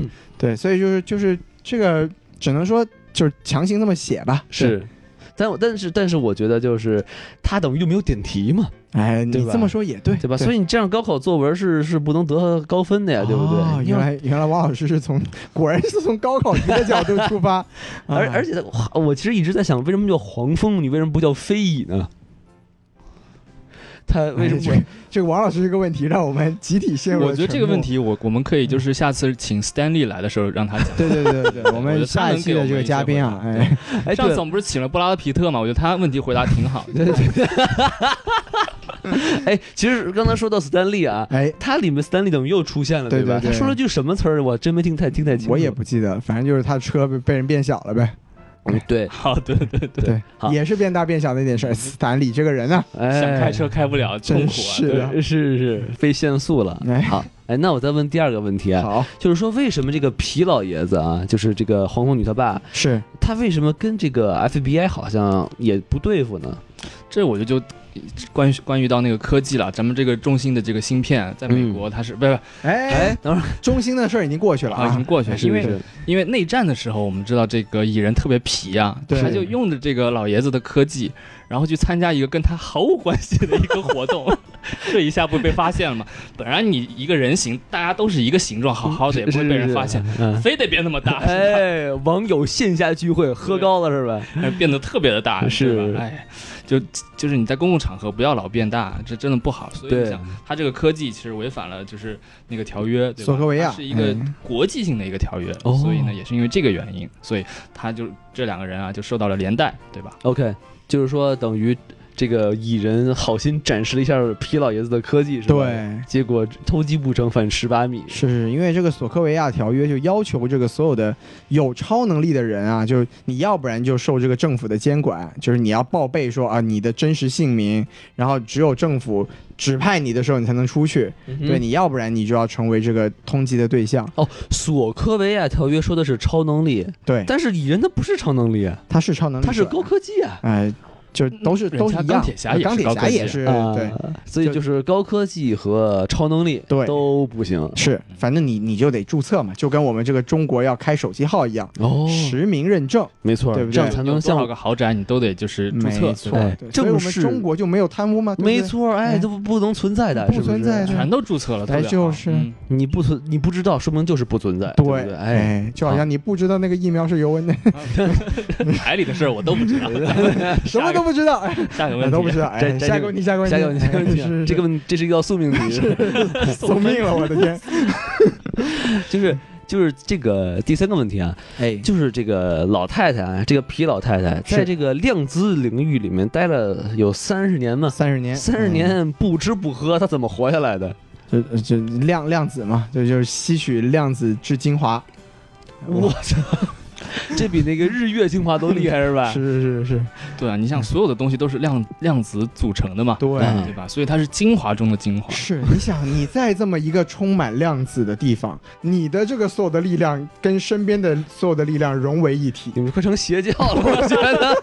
对，所以就是就是这个只能说就是强行这么写吧，是。但我但是但是我觉得就是他等于就没有点题嘛，哎，你这么说也对，对吧？所以你这样高考作文是是不能得高分的呀，对不对？哦原来原来王老师是从果然是从高考题的角度出发，<laughs> 啊而而且我我其实一直在想，为什么叫黄蜂你，为什么不叫飞蚁呢？<laughs> 他为什么哎 <laughs> 这这个王老师这个问题让我们集体陷入了我觉得这个问，题，我我们可以就是下次请 Stanley 来的时候让他讲。<laughs> 对对对对对，我们下一期的这个嘉宾啊，哎，哎，上次我们不是请了布拉德皮特嘛？我觉得他问题回答挺好。对对对，哎，其实刚才说到 Stanley 啊，哎，他里面 Stanley 怎么又出现了，吧？对对对他说了句什么词儿？我真没听太听太清楚。我也不记得，反正就是他车被被人变小了呗，嗯对，<laughs> 好，对对对，对。好，也是变大变小的一点事儿。斯坦李这个人啊，哎，想开车开不了，痛真苦啊！是的是是被限速了。哎。好，哎，那我再问第二个问题啊，好。就是说为什么这个皮老爷子啊，就是这个黄蜂女他爸，是。他为什么跟这个 FBI 好像也不对付呢？这我觉得就关于关于到那个科技了，咱们这个中兴的这个芯片，在美国它是、不是哎，哎，等会儿中兴的事儿已经过去了啊已经啊，过去了，因为是是因为内战的时候，我们知道这个蚁人特别皮啊，对他就用着这个老爷子的科技，然后去参加一个跟他毫无关系的一个活动，<laughs> 这一下不被发现了吗？本来你一个人形，大家都是一个形状，好好的也不会被人发现，。是是嗯。非得变那么大，哎，网友线下聚会喝高了是吧？还变得特别的大，是吧？哎，就就是你在公共场合不要老变大，这真的不好。所以你想，他这个科技其实违反了就是那个条约，对吧？索科维亚是一个嗯国际性的一个条约，哦所以呢，也是因为这个原因，所以他就这两个人啊就受到了连带，对吧？OK，就是说等于这个蚁人好心展示了一下皮老爷子的科技，是吧？。对。结果偷鸡不成反蚀把米。是是因为这个索科维亚条约就要求这个所有的有超能力的人啊，就是你要不然就受这个政府的监管，就是你要报备说啊你的真实姓名，然后只有政府指派你的时候你才能出去，嗯对你要不然你就要成为这个通缉的对象。哦，索科维亚条约说的是超能力，对，但是蚁人他不是超能力啊，他是超能力，他是高科技啊。哎，就都是都是一样。钢铁侠也是钢铁侠也是啊对。所以就是高科技和超能力对都不行。是，反正你你就得注册嘛，就跟我们这个中国要开手机号一样，哦，实名认证，没错，对不对这样才能有多少像个豪宅你都得就是注没册，错哎，对所以我们正是中国就没有贪污吗？对不对没，错，哎，哎都不能存在的，不存在的全都注册了，哎就是嗯你不存，你不知道，说明就是不存在，对不对？哎，哎，就好像你不知道那个疫苗是尤文的，海里的事儿我都不知道。<laughs> <laughs> 什么都不知道，哎下个问题都不知道。哎，这这下个问题，下个问题，下一个问题，下一个问题啊是这个问这是一道宿命题，<laughs> 送命了，<laughs> 我的天！<laughs> 就是就是这个第三个问题啊，哎，就是这个老太太啊，这个皮老太太，在这个量子领域里面待了有三十年嘛，三十年，三十年不吃不喝，她怎么活下来的？嗯，就就量量子嘛，就就是吸取量子之精华。我操！<laughs> 这比那个日月精华都厉害是吧？<laughs> 是是是是，对啊，你像所有的东西都是量量子组成的嘛，对。嗯对吧？所以它是精华中的精华。是，你想你在这么一个充满量子的地方，你的这个所有的力量跟身边的所有的力量融为一体，你们快成邪教了，我觉得。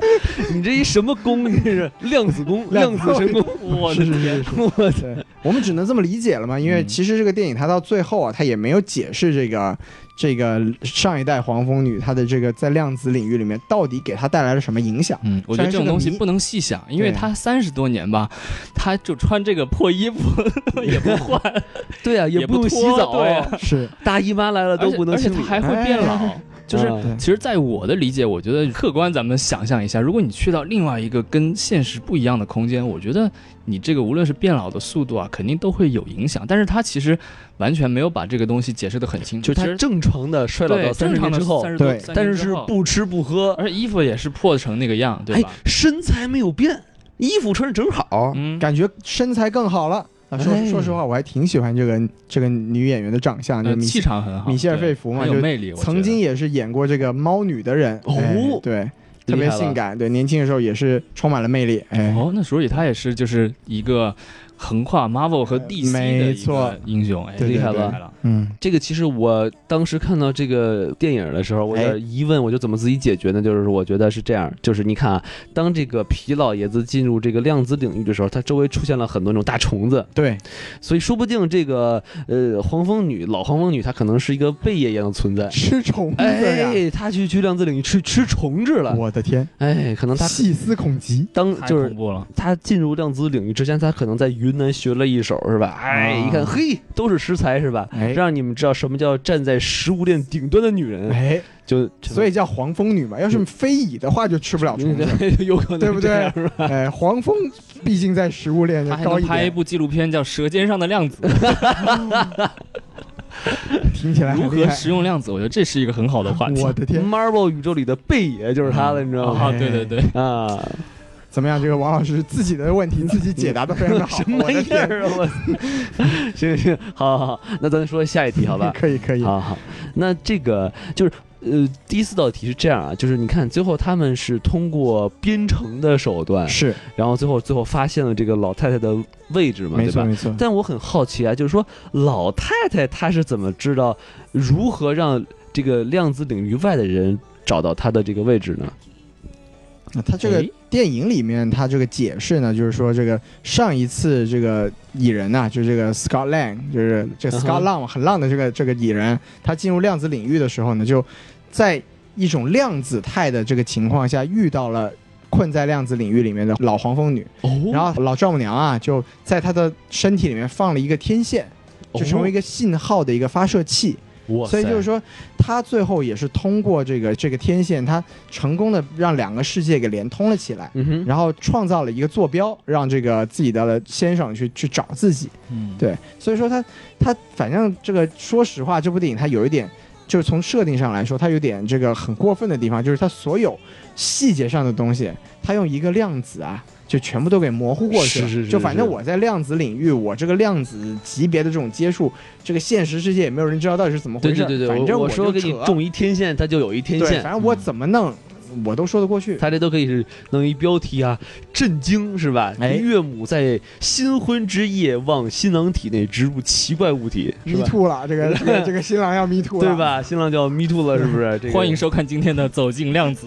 <laughs> 你这一什么功？你这是量子功、量子神功？我的天我的，我们只能这么理解了嘛。因为嗯其实这个电影它到最后啊，它也没有解释这个这个上一代黄蜂女她的这个在量子领域里面到底给她带来了什么影响。嗯，我觉得这种东西不能细想，因为她三十多年吧，她就穿这个破衣服 <laughs> 也不换，对啊，也不用洗澡，对啊是，大姨妈来了都不能而且清理。而且他还会变老。就是其实，在我的理解，我觉得客观咱们想象一下，如果你去到另外一个跟现实不一样的空间，我觉得你这个无论是变老的速度啊，肯定都会有影响。但是他其实完全没有把这个东西解释得很清楚，就是他正常的衰老到三正常的十年之后，30对但是30之后是不吃不喝，而且衣服也是破成那个样，对哎吧？，身材没有变，衣服穿着正好。嗯，感觉身材更好了。啊，说哎说实话，我还挺喜欢这个这个女演员的长相，就气场很好，米歇尔费弗嘛有魅力。曾经也是演过这个猫女的人哦哎对，特别性感，对，年轻的时候也是充满了魅力，哎，哦，那所以她也是就是一个横跨 Marvel 和 DC 的一没错个英雄，哎，厉害了。嗯，这个其实我当时看到这个电影的时候，我有哎。点疑问，我就怎么自己解决呢？就是我觉得是这样，就是你看啊，当这个皮老爷子进入这个量子领域的时候，他周围出现了很多那种大虫子，对，所以说不定这个呃黄蜂女老黄蜂女她可能是一个贝爷一样的存在。吃虫子呀，哎，她去去量子领域去吃虫子了，我的天，哎，可能她细思恐极，当就是恐怖了，他进入量子领域之前，她可能在云南学了一手，是吧？哎，啊一看，嘿，都是食材，是吧？哎让你们知道什么叫站在食物链顶端的女人，哎，就所以叫黄蜂女嘛。要是非蚁的话，就吃不了虫子。对，<laughs> 有可能对不对？哎，黄蜂毕竟在食物链他还高一点，拍一部纪录片叫《舌尖上的量子》，<laughs> 听起来如。何食用量子？我觉得这是一个很好的话题。我的天，Marvel 宇宙里的贝爷就是他了，你知道吗？啊，对对对，啊，怎么样？这个王老师自己的问题 <laughs> 自己解答的非常的好，什么样我的天，<laughs> 儿啊？我行行，好好好，那咱说下一题好吧？<laughs> 可以可以，好好，那这个就是呃，第四道题是这样啊，就是你看最后他们是通过编程的手段，是然后最后最后发现了这个老太太的位置嘛，对吧？没错没错。但我很好奇啊，就是说老太太她是怎么知道如何让这个量子领域外的人找到她的这个位置呢？那他这个哎电影里面，他这个解释呢，就是说这个上一次这个蚁人呐、就这个 Scott Lang，就是这 Scott Lang 很浪的这个这个蚁人，他进入量子领域的时候呢，就在一种量子态的这个情况下遇到了。困在量子领域里面的老黄蜂女，哦然后老丈母娘啊，就在她的身体里面放了一个天线，就成为一个，个信号的一个发射器。哇所以就是说，他最后也是通过这个这个天线，他成功的让两个世界给连通了起来，嗯，然后创造了一个坐标，让这个自己的先生去去找自己。嗯，对，所以说他他反正这个说实话，这部电影它有一点，就是从设定上来说，它有点这个很过分的地方，就是它所有细节上的东西，它用一个量子啊。就全部都给模糊过去了，是是是就反正我在量子领域，我这个量子级别的这种接触，这个现实世界也没有人知道到底是怎么回事。对对对对，反正我说给你种一天线，它就有一天对，线反。正我怎么弄，我都说得过去。他这都可以是弄一标题啊，震惊是吧？哎岳母在新婚之夜往新郎体内植入奇怪物体，是 me 吧？too 了，这个这个 <laughs> 这个新郎要迷吐了，对？吧？新郎就要 me too 了，是不是？<laughs> 这个欢迎收看今天的《走进量子》。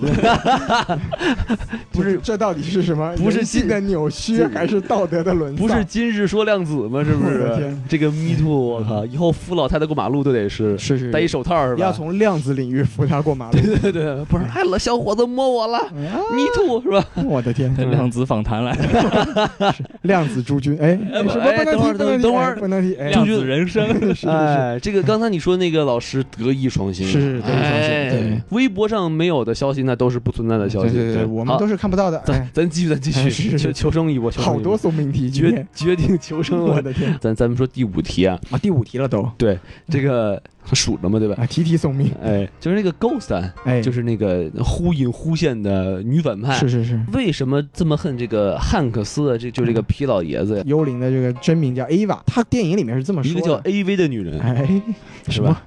<laughs> 不是，这到底是什么？不是人性的扭曲还是道德的沦丧？不是今日说量子吗？是不是？这个 me too，我靠！以后扶老太太过马路都得是是是戴一手套是吧？要从量子领域扶她过马路。对对对，不是，哎，老小伙子摸我了啊，me too 是吧？我的天，<laughs> 量子访谈来了，<laughs> 量子诸君，哎，哎不什么不能提？哎等会儿不能提等会儿哎不能提，哎，量子人生。<laughs> 哎，这个刚才你说那个老师德艺双馨，是是德艺双馨哎。对。微博上没有的消息，那都是不存在的消息。对对对，我们都是看不到的。咱哎，咱继续，咱继续，求求生一波，求生好多送命题，决决定求生。我的天。咱咱们说第五题啊，啊，第五题了都。对这个数着嘛，对吧？啊，提提送命，哎，就是那个 Ghost，啊哎，就是那个忽隐忽现的女反派。是是是，为什么这么恨这个汉克斯啊？这就这个皮老爷子呀，幽灵的这个真名叫 Ava，他电影里面是这么说的，一个叫 AV 的女人，哎，是什么？<laughs> 吧？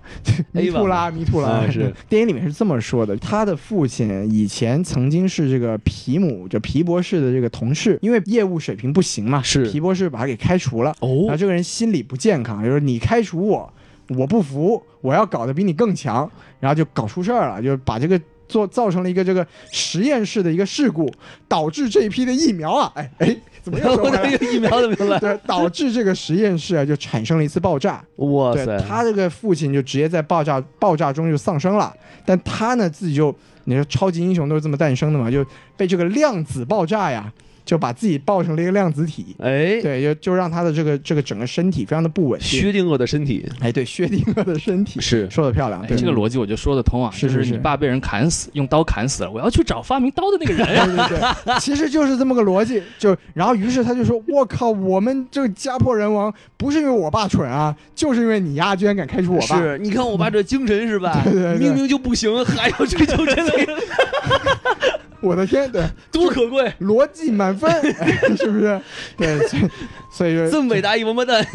迷途拉迷途拉啊是。<laughs> 电影里面是这么说的，他的父亲以前曾经是这个皮姆，就皮博士的这个同事，因为业务水平不行嘛，是。皮博士把他给开除了，哦。然后哦，这个人心理不健康，就是你开除我，我不服，我要搞得比你更强，然后就搞出事儿了，就把这个。做造成了一个这个实验室的一个事故，导致这一批的疫苗啊，哎哎，怎么又说？<laughs> 这个疫苗怎么来？对，导致这个实验室啊就产生了一次爆炸。哇塞，他这个父亲就直接在爆炸爆炸中就丧生了，但他呢自己就，你说超级英雄都是这么诞生的嘛，就被这个量子爆炸呀，就把自己抱成了一个量子体。哎，对，就就让他的这个这个整个身体非常的不稳定。薛定谔的身体哎，对，薛定谔的身体 <laughs> 是说的漂亮，哎对这个逻辑我就说得通啊，是是是就是你爸被人砍死，用刀砍死了，我要去找发明刀的那个人 <laughs> 对呀。对对，其实就是这么个逻辑。就然后于是他就说：“我靠，我们这个家破人亡，不是因为我爸蠢啊，就是因为你丫居然敢开除我爸。”是，你看我爸这精神是吧？<laughs> 对对对明明就不行，还要追求真理，我的天，对，<laughs> 多可贵！逻辑满分，<laughs> 哎是不是？对，所以所以说这么伟大一王八蛋，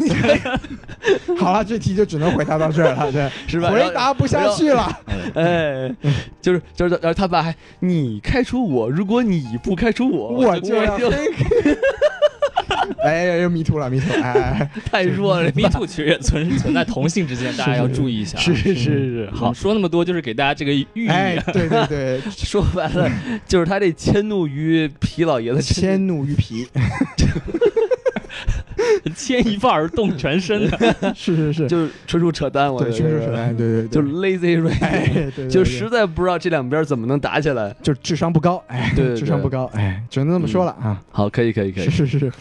<laughs> 好了，这题就只能回答到这儿了，对，是吧？回答不下去了。哎，就是就是，然后他爸还你开除我，如果你不开除我，我就要。<laughs> 哎，又迷途了，迷途！哎哎，<laughs> 太弱了，迷途其实也存 <laughs> 存在同性之间，大家要注意一下啊。是是是是，好，说那么多，就是给大家这个寓意。哎，对对对，说白了就是他这迁怒于皮老爷子迁怒于皮，<laughs> 牵一发而动全身的。<laughs> 是是是，就是纯属扯淡，我对，觉得。确实是，哎，对对，对。就是 lazy r a 哎，y 对对，就实在不知道这两边怎么能打起来。就智商不高，哎，对对。对智商不高，哎，只能这么说了啊。好，可以可以可以。是，是是，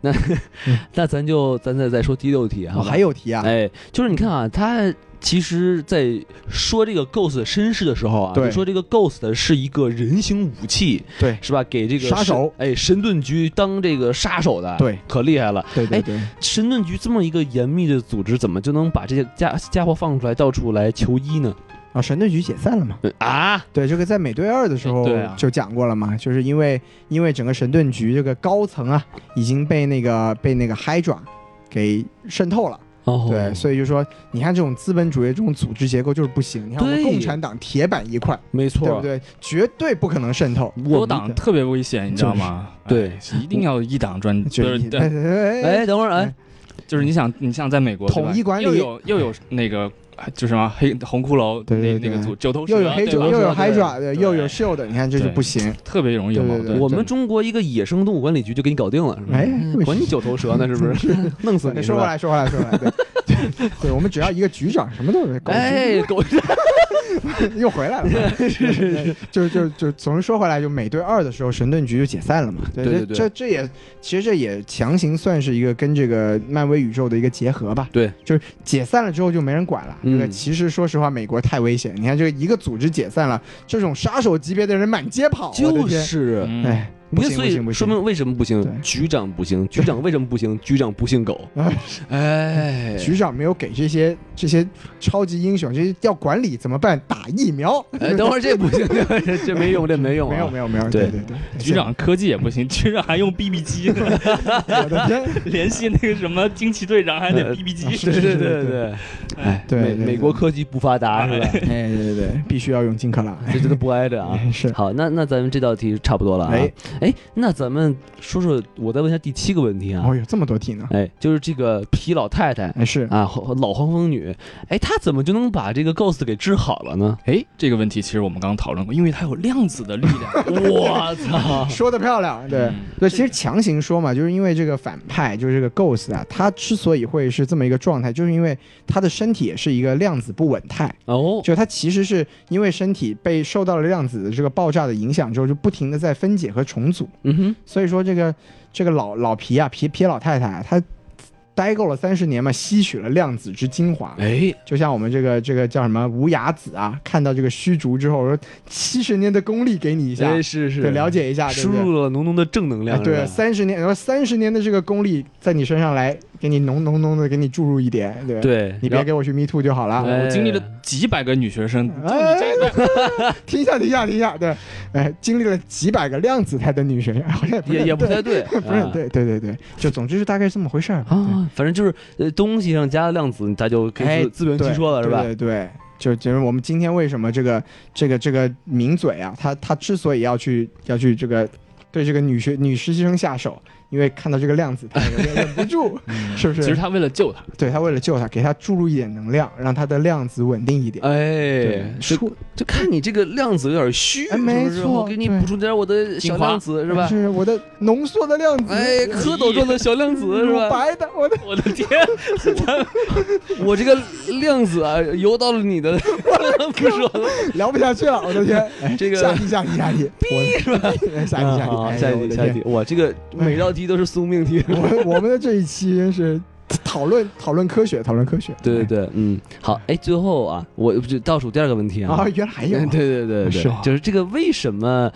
那 <laughs> 那咱就咱再再说第六题啊，还有题啊，哎，就是你看啊，他其实，在说这个 Ghost 的身世的时候啊，对就说这个 Ghost 是一个人形武器，对是吧？给这个杀手神，哎，神盾局当这个杀手的，对，可厉害了。哎对对对，神盾局这么一个严密的组织，怎么就能把这些家家伙放出来，到处来求医呢？啊，神盾局解散了嘛？呃啊，对，这个在美队二的时候就讲过了嘛，就是因为因为整个神盾局这个高层啊，已经被那个被那个 Hydra 给渗透了。哦，对，所以就说，你看这种资本主义这种组织结构就是不行。你看我们共产党铁板一块，没错，对不？对？绝对不可能渗透。我多党特别危险，你知道吗？对哎，一定要一党专，就 <laughs> 就是是对，哎哎，等会儿，哎，就是你想，你想在美国统一管理又有又有那个就什么黑红骷髅对对对那那个组九头蛇，又有黑对吧爪，又有对 Hydra，对，对又有 Shield，你看这就不行。特别容易有矛盾。对对对我们中国一个野生动物管理局就给你搞定了，是吧？哎为管你九头蛇呢，是不是？<laughs> <laughs> 弄死你？说回来，说回来，说回来，对对对，我们只要一个局长，什么都是搞定。哎，狗 <laughs> 又回来了，是是是，就就就总是说回来，就美队二的时候，神盾局就解散了嘛。对对对这这也其实这也强行算是一个跟这个漫威宇宙的一个结合吧。对，就是解散了之后就没人管了。嗯这个其实说实话，美国太危险。你看这个一个组织解散了，这种杀手级别的人满街跑，就是。嗯哎，不行不行不行。说明为什么不行？局长不行，局长为什么不行？局长不姓狗。<laughs> 哎，局长没有给这些这些超级英雄，这些要管理怎么办？打疫苗。哎，等会儿这不行，这这没用，这没用啊，<laughs> 没有没有没有，对对对对，局长科技也不行，局长还用 BB 机呢，我的天，联系那个什么惊奇队长还得呃 BB 机。<laughs> 对对对是对对，哎，美对对对美国科技不发达是吧？哎对对对，必须要用金克拉。<laughs> 这真的不挨着啊。是，好，那那咱们这道题差不多了啊。哎哎，那咱们说说，我再问一下第七个问题啊哦。有这么多题呢？哎，就是这个皮老太太哎是，啊，老黄蜂女，哎，他怎么就能把这个 Ghost 给治好了呢？哎，这个问题其实我们刚刚讨论过，因为它有量子的力量。<laughs> 我操！说的漂亮，对嗯对，其实强行说嘛，就是因为这个反派就是这个 Ghost 啊，他之所以会是这么一个状态，就是因为他的身体也是一个量子不稳态，哦，就他其实是因为身体被受到了量子的这个爆炸的影响之后，就不停的在分解和重组，嗯哼，所以说这个这个老老皮啊皮皮老太太啊，她待够了三十年嘛，吸取了量子之精华，哎，就像我们这个这个叫什么无崖子啊，看到这个虚竹之后，说七十年的功力给你一下，哎是是，对，了解一下，对输？入了浓浓的正能量，哎对，三十年，然后三十年的这个功力在你身上来给你浓浓浓的给你注入一点，对，对，你别给我去 me too 就好了。哎我经历了几百个女学生，就你哎这个，<laughs> 停一下，停一下，停一下，对，哎，经历了几百个量子态的女学生，<laughs> 好像也也也不太对，<laughs> 不是啊。对对对对，就总之是大概是这么回事儿。啊，反正就是呃东西上加了量子，它就可以哎自自圆其说了，是吧？对对。对，就就是我们今天为什么这个这个这个名嘴啊，他他之所以要去要去这个对这个女学女实习生下手，因为看到这个量子，他有点忍不住，<laughs> 是不是？其实他为了救他，对他为了救他，给他注入一点能量，让他的量子稳定一点。哎对，，就说就看你这个量子有点虚，哎没错我给你补充点我的小量子，是吧？是我的浓缩的量子，哎，蝌蚪状的小量子 <laughs> 是乳吧？白的，我的我的天，我这个量子啊，游到了你的，<laughs> 不说了，聊不下去了，我的天！哎这个下题下题下题，逼是吧？下题下题，好哎下一题，下一呦我这个每道题都是宿命题。我我们的这一期真是讨论讨论科学，讨论科学。对对对，嗯，好，哎，最后啊，我就倒数第二个问题啊，啊，原来还有 <laughs> 对对对对对。是吗，就是这个为什么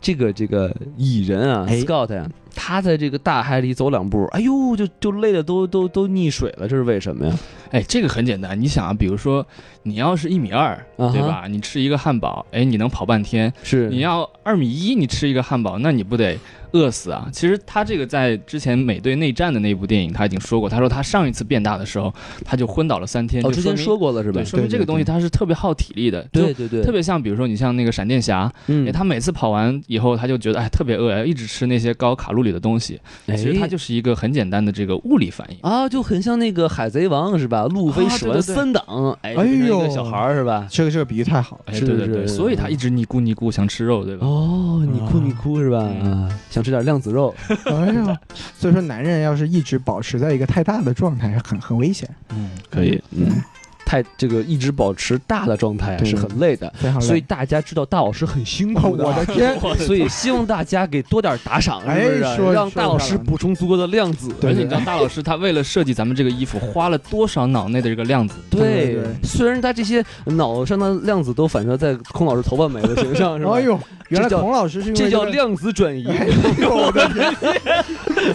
这个这个蚁人啊哎，Scott 呀，他在这个大海里走两步，哎呦，就就累的都都都溺水了，这是为什么呀？哎，这个很简单，你想啊，比如说你要是一米二，对吧？你吃一个汉堡，哎，你能跑半天。是你要二米一，你吃一个汉堡，那你不得饿死啊？其实他这个在之前美队内战的那部电影他已经说过，他说他上一次变大的时候，他就昏倒了三天。哦，之前说过了是吧对，？说明这个东西它是特别耗体力的。就对对对，特别像比如说你像那个闪电侠，嗯哎，他每次跑完以后，他就觉得哎特别饿，一直吃那些高卡路里的东西。哎其实它就是一个很简单的这个物理反应。啊，就很像那个海贼王是吧？路飞啊使完对对对三档，哎，一呦个小孩儿是吧？这个这个比喻太好了。哎，是是对对对，所以他一直尼咕尼咕想吃肉，对吧？哦，你哭你哭是吧？啊，想吃点量子肉，<laughs> 哎呀，所以说男人要是一直保持在一个太大的状态，很很危险，嗯，可以，嗯，太这个一直保持大的状态是很累的。所以大家知道大老师很辛哦苦的，<laughs> 我的天，<laughs> 所以希望大家给多点打赏，哎是不是？说让大老师补充足够的量子。而且你知道大老师他为了设计咱们这个衣服，花了多少脑内的这个量子？对虽然他这些脑上的量子都反射在孔老师头发美的形象，是吧？哎呦，原来这叫孔老师是这叫量子转移，哎呦我的天，<laughs>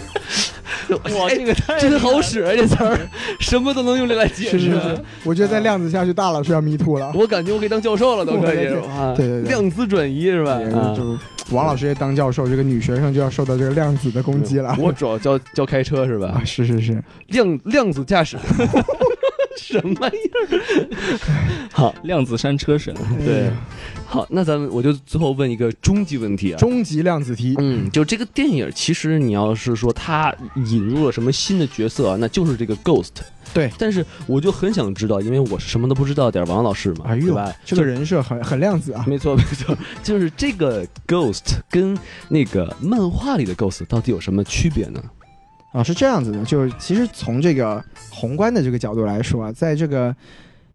<laughs> 哇，这个太真好使啊！这词儿什么都能用这来解释。是是是，我觉得再量子下去，大老师要迷途了。我感觉我可以当教授了，都可以！对对对量子转移是吧？就王老师也当教授，这个女学生就要受到这个量子的攻击了。我主要教教开车是吧啊，？是是是，量量子驾驶，什么玩意儿？好，量子山车神。对好，那咱们我就最后问一个终极问题啊。终极量子题。嗯，就这个电影，其实你要是说它引入了什么新的角色啊，那就是这个 Ghost。对但是我就很想知道，因为我是什么都不知道点王老师嘛，哎呦对吧？，这个人设很很量子啊。没错没错，<laughs> 就是这个 Ghost 跟那个漫画里的 Ghost 到底有什么区别呢？啊，是这样子的，就是其实从这个宏观的这个角度来说啊，在这个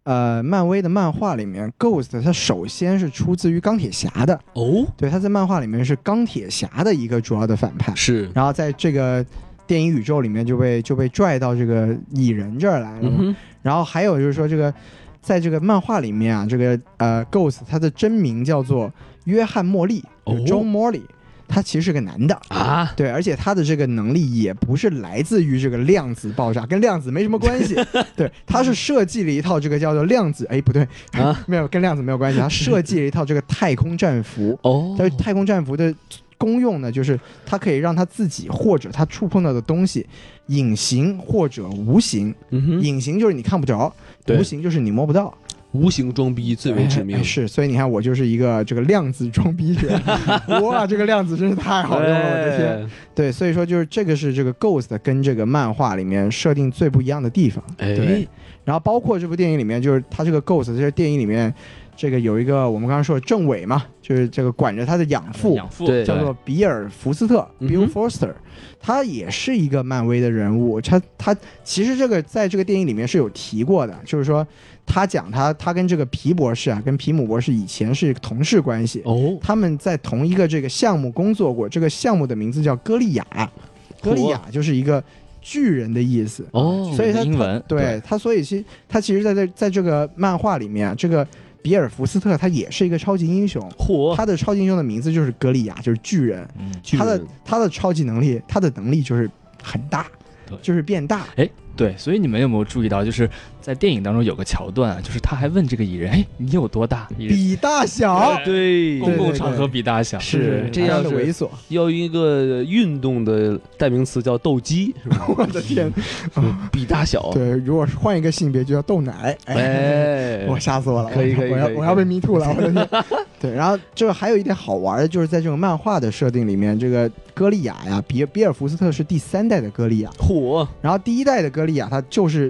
呃漫威的漫画里面，Ghost 它首先是出自于钢铁侠的，哦，对，他在漫画里面是钢铁侠的一个主要的反派，是，然后在这个电影宇宙里面就被就被拽到这个蚁人这儿来了然后还有就是说，这个在这个漫画里面啊，这个呃，Ghost 他的真名叫做约翰·莫利哦，John Morley，他其实是个男的。啊，对，而且他的这个能力也不是来自于这个量子爆炸，跟量子没什么关系。<laughs> 对，他是设计了一套这个叫做量子，哎，不对，啊 <laughs> 没有跟量子没有关系，他设计了一套这个太空战服。哦，但是太空战服的功用呢，就是它可以让他自己或者他触碰到的东西隐形或者无形。嗯，隐形就是你看不着，无形就是你摸不到，无形装逼最为致命哎哎。是，所以你看，我就是一个这个量子装逼者。<laughs> 哇，这个量子真是太好用了，我的天！哎对，所以说就是这个是这个 Ghost 跟这个漫画里面设定最不一样的地方。哎对，然后包括这部电影里面，就是他这个 Ghost 这个电影里面，这个有一个我们刚刚说的政委嘛，就是这个管着他的养父，养父对叫做比尔·福斯特嗯 （Bill Foster），他也是一个漫威的人物。他他其实这个在这个电影里面是有提过的，就是说他讲他他跟这个皮博士啊，跟皮姆博士以前是同事关系，哦，他们在同一个这个项目工作过。这个项目的名字叫歌利亚，歌利亚就是一个巨人的意思。哦，所以他英文对他，所以其实他其实在这在这个漫画里面啊，这个比尔·福斯特他也是一个超级英雄。嚯，他的超级英雄的名字就是格里亚，就是巨人。嗯，巨他的人他的超级能力，他的能力就是很大，对就是变大。哎对，所以你们有没有注意到，就是在电影当中有个桥段啊，就是他还问这个蚁人，哎，你有多大？比大小对公共场合比大小，是这要是非常的猥琐。要用一个运动的代名词叫斗鸡，是吧？<laughs> 我的天！<laughs> 比大小，对，如果是换一个性别，就叫斗奶。哎，哎，我吓死我了！可以我我要可以我要我要被迷吐了！我的天！<laughs> 对，然后这个还有一点好玩的，就是在这种漫画的设定里面，这个歌利亚呀，比比尔福斯特是第三代的歌利亚，火，然后第一代的歌利亚它就是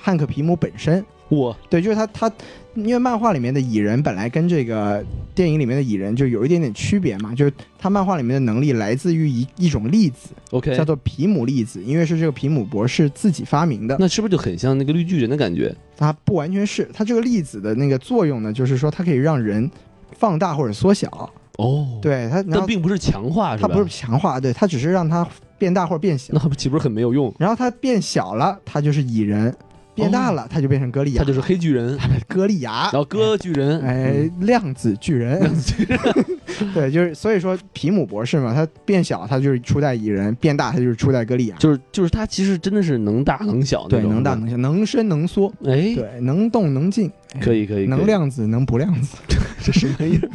汉克皮姆本身。我对，就是他他，因为漫画里面的蚁人本来跟这个电影里面的蚁人就有一点点区别嘛，就是他漫画里面的能力来自于一一种粒子，OK，叫做皮姆粒子，因为是这个皮姆博士自己发明的。那是不是就很像那个绿巨人的感觉？它不完全是，它这个粒子的那个作用呢，就是说它可以让人放大或者缩小。哦，，对它，但并不是强化，是吧？它不是强化，对它只是让它变大或者变小。那岂不是很没有用？然后它变小了，它就是蚁人；变大了，他就变成歌利亚。他就是黑巨人，<laughs> 歌利亚然。后哥巨人，哎，量子巨人，<laughs> 对，就是所以说皮姆博士嘛，他变小他就是初代蚁人，变大他就是初代歌利亚，就是就是他其实真的是能大能小对，能大能小，能伸能缩，哎，对，能动能静，哎可以可以，能，量子能不量子，<laughs> 这什么意思？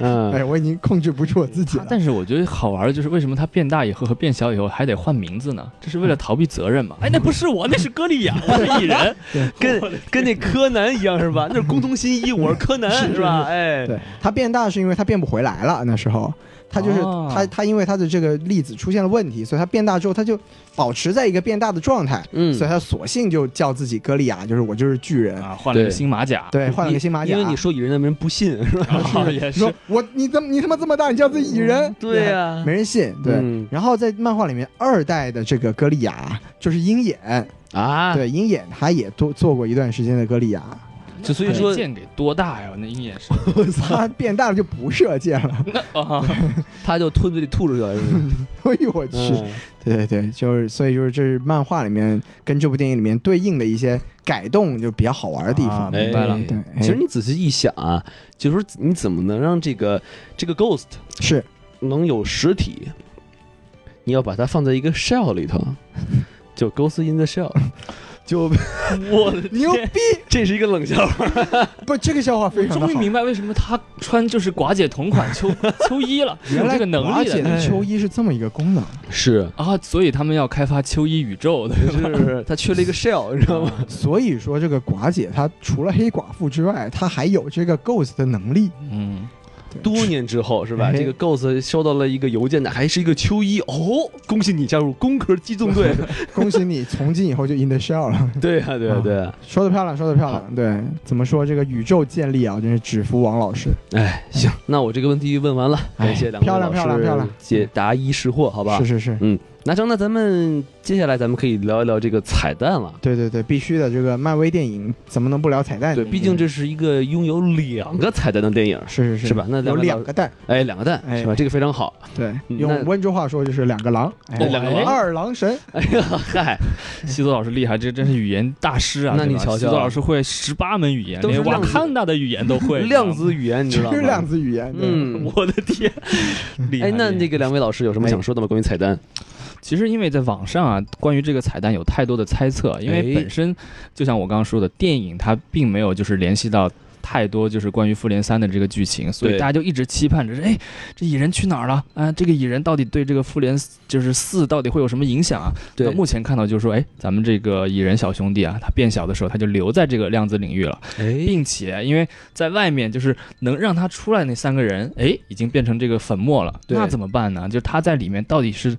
嗯，哎，我已经控制不住我自己了。但是我觉得好玩的就是为什么他变大以后和变小以后还得换名字呢？这是为了逃避责任嘛？哎，那不是我，那是歌利亚，我是蚁人。<laughs> 跟跟那柯南一样是吧？那是工藤新一，我是柯南是是吧？哎，对他变大是因为他变不回来了，那时候。他就是、哦他，他因为他的这个粒子出现了问题，所以他变大之后，他就保持在一个变大的状态，嗯所以他索性就叫自己歌利亚，就是我就是巨人，啊，换了个新马甲。对，换了个新马甲。因为你说蚁人，那没人不信是吧？啊，<laughs> 也是说我你怎么你他妈这么大，你叫自己蚁人？对呀没人信。对，嗯然后在漫画里面，二代的这个歌利亚就是鹰眼，啊，对，鹰眼他也做做过一段时间的歌利亚，就所以说箭给多大呀？那鹰眼是 <laughs> 他变大了就不射箭了。<laughs> 啊，<laughs> 他就吞嘴里吐出去了，是吧？哎呦我去！嗯对对对，就是所以就是这是漫画里面跟这部电影里面对应的一些改动，就比较好玩的地方。啊明白了哎对，其实哎你仔细一想啊，就是说你怎么能让这个这个 ghost 是能有实体？你要把它放在一个 shell 里头，就 ghost in the shell，就 <laughs> 我的牛逼！这是一个冷笑话。<laughs> 不，这个笑话非常。终于明白为什么他穿就是寡姐同款秋 <laughs> 秋衣了，原来这个能寡力的姐的秋衣是这么一个功能。是，啊，所以他们要开发秋衣宇宙的。是他缺了一个 shell，你知道吗？所以说，这个寡姐她除了黑寡妇之外，她还有这个 ghost 的能力。嗯，多年之后是吧？哎这个 ghost 收到了一个邮件的，还是一个秋衣哦，恭喜你加入工科机动队。<laughs> 恭喜你，从今以后就 in the shell 了。<laughs> 对啊，对啊，对啊。说的漂亮，说的漂亮。对，怎么说这个宇宙建立啊，真是只服王老师。哎，行，那我这个问题问完了，哎感谢两位漂亮老师漂亮漂亮解答一识惑，好吧是？是是，嗯，那成，那咱们接下来咱们可以聊一聊这个彩蛋了。对对对，必须的。这个漫威电影怎么能不聊彩蛋呢？对，毕竟这是一个拥有两个彩蛋的电影，是是是是吧那有两个蛋，哎，两个蛋哎是吧？这个非常好。对，用温州话说就是两个狼，哎两个狼二郎神。哎呀，嗨，<laughs> 西多老师厉害，这真是语言大师啊！那你瞧瞧西多老师会十八门语言，连瓦都是量子坎达的语言都会。<laughs> 量子语言，你知道吗？是量子语言，嗯，<laughs> 我的天，厉害哎，那那个两位老师有什么想说的吗？关于彩蛋？其实因为在网上啊，关于这个彩蛋有太多的猜测，因为哎本身就像我刚刚说的，电影它并没有就是联系到。太多就是关于复联三的这个剧情，所以大家就一直期盼着，哎，这蚁人去哪儿了？啊，这个蚁人到底对这个复联就是四到底会有什么影响啊？对目前看到就是说，哎，咱们这个蚁人小兄弟啊，他变小的时候他就留在这个量子领域了，哎，并且因为在外面就是能让他出来那三个人，哎，已经变成这个粉末了，那怎么办呢？就他在里面到底是。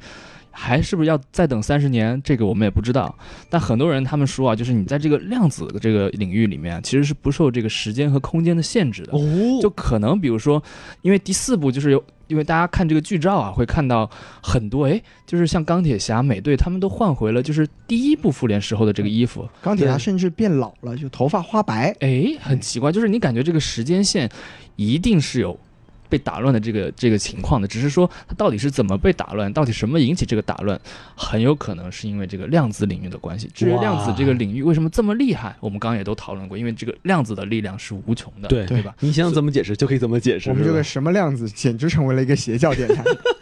还是不是要再等三十年？这个我们也不知道。但很多人他们说啊，就是你在这个量子的这个领域里面啊，其实是不受这个时间和空间的限制的。哦，就可能比如说，因为第四部就是有，因为大家看这个剧照啊，会看到很多哎，就是像钢铁侠、美队他们都换回了就是第一部复联时候的这个衣服，钢铁侠甚至变老了，就头发花白。哎，很奇怪，就是你感觉这个时间线一定是有被打乱的这个这个情况的，只是说它到底是怎么被打乱，到底什么引起这个打乱，很有可能是因为这个量子领域的关系。至于量子这个领域为什么这么厉害，我们刚刚也都讨论过，因为这个量子的力量是无穷的，对对吧？你想怎么解释就可以怎么解释。我们这个什么量子简直成为了一个邪教电台。<laughs>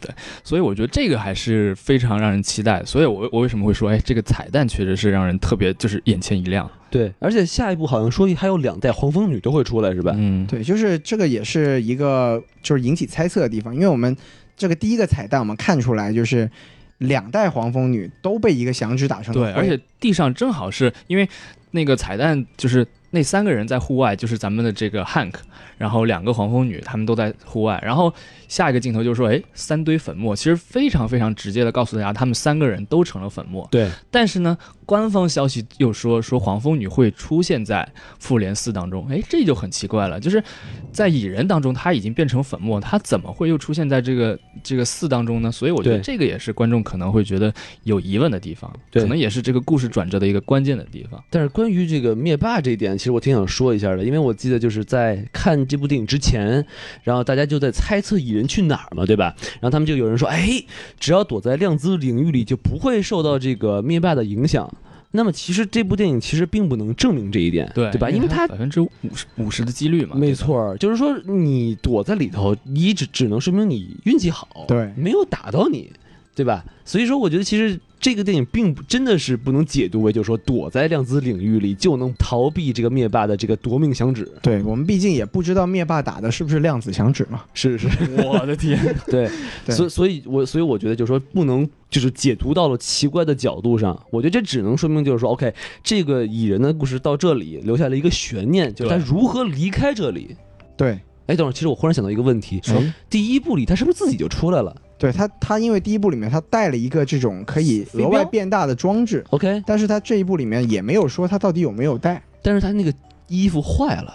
<laughs> 所以我觉得这个还是非常让人期待。所以我我为什么会说，哎，这个彩蛋确实是让人特别就是眼前一亮。对，而且下一步好像说还有两代黄蜂女都会出来，是吧？嗯，对，就是这个也是一个就是引起猜测的地方，因为我们这个第一个彩蛋我们看出来就是两代黄蜂女都被一个响指打成了对，而且地上正好是因为那个彩蛋就是那三个人在户外，就是咱们的这个 Hank，然后两个黄蜂女他们都在户外，然后下一个镜头就是说，哎，三堆粉末，其实非常非常直接的告诉大家，他们三个人都成了粉末。对，但是呢，官方消息又说说黄蜂女会出现在复联四当中，哎，这就很奇怪了，就是在蚁人当中他已经变成粉末，他怎么会又出现在这个这个四当中呢？所以我觉得这个也是观众可能会觉得有疑问的地方，对可能也是这个故事转折的一个关键的地方。但是关于这个灭霸这一点，其实我挺想说一下的，因为我记得就是在看这部电影之前，然后大家就在猜测蚁人去哪儿嘛，对吧？然后他们就有人说，哎，只要躲在量子领域里，就不会受到这个灭霸的影响。那么其实这部电影其实并不能证明这一点，对对吧？因为它百分之五十五十的几率嘛，没错，就是说你躲在里头，你只只能说明你运气好，对没有打到你，对吧？所以说，我觉得其实这个电影并不真的是不能解读为，就是说躲在量子领域里就能逃避这个灭霸的这个夺命响指。对我们毕竟也不知道灭霸打的是不是量子响指嘛。是是，我的天，<laughs> 对，对所以所以我所以我觉得就是说不能就是解读到了奇怪的角度上，我觉得这只能说明就是说，OK，这个蚁人的故事到这里留下了一个悬念，就是他如何离开这里。对，哎，等会儿，其实我忽然想到一个问题，哎第一部里他是不是自己就出来了对他他因为第一部里面他带了一个这种可以额外变大的装置，？OK，但是他这一部里面也没有说他到底有没有带。但是他那个衣服坏了，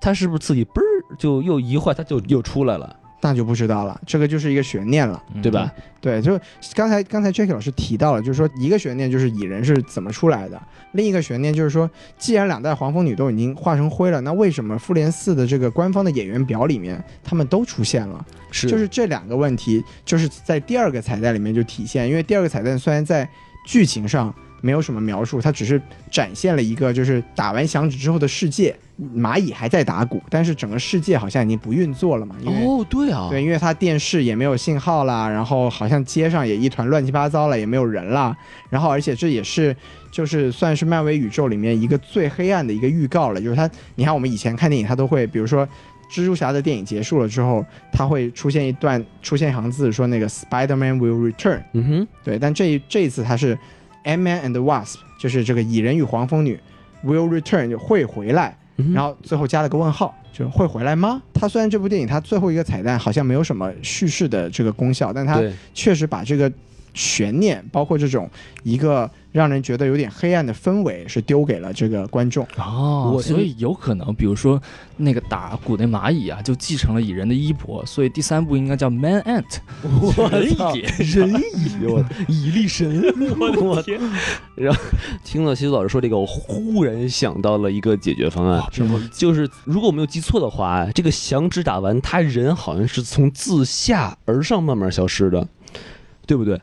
他是不是自己嘣儿就又一坏，他就又出来了，那就不知道了，这个就是一个悬念了。对吧？对，就刚才刚才 Jacky 老师提到了，就是说一个悬念就是蚁人是怎么出来的，另一个悬念就是说，既然两代黄蜂女都已经化成灰了，那为什么复联四的这个官方的演员表里面他们都出现了？是就是这两个问题，就是在第二个彩蛋里面就体现，因为第二个彩蛋虽然在剧情上没有什么描述，它只是展现了一个就是打完响指之后的世界，蚂蚁还在打鼓，但是整个世界好像已经不运作了嘛，因为。哦，对啊，对，因为它电视也没有信号啦，然后好像街上也一团乱七八糟了，也没有人啦。然后，而且这也是就是算是漫威宇宙里面一个最黑暗的一个预告了。就是它，你看我们以前看电影，它都会，比如说蜘蛛侠的电影结束了之后，它会出现一段出现一行字说那个 Spider-Man will return。嗯哼，对，但这一这一次它是 Ant-Man and the Wasp，就是这个蚁人与黄蜂女 will return 就会回来。然后最后加了个问号，就会回来吗？它虽然这部电影它最后一个彩蛋好像没有什么叙事的这个功效，但它，确实把这个悬念，包括这种一个让人觉得有点黑暗的氛围，是丢给了这个观众。哦，所以有可能，比如说那个打鼓那蚂蚁啊，就继承了蚁人的衣钵，所以第三部应该叫 Man Ant，人操蚁，<laughs> 人蚁，我蚁力神，<laughs> 我的 <laughs> 天，然后听了西子老师说这个，我忽然想到了一个解决方案，什么？就是如果我没有记错的话，这个响指打完，他人好像是从自下而上慢慢消失的，对不对？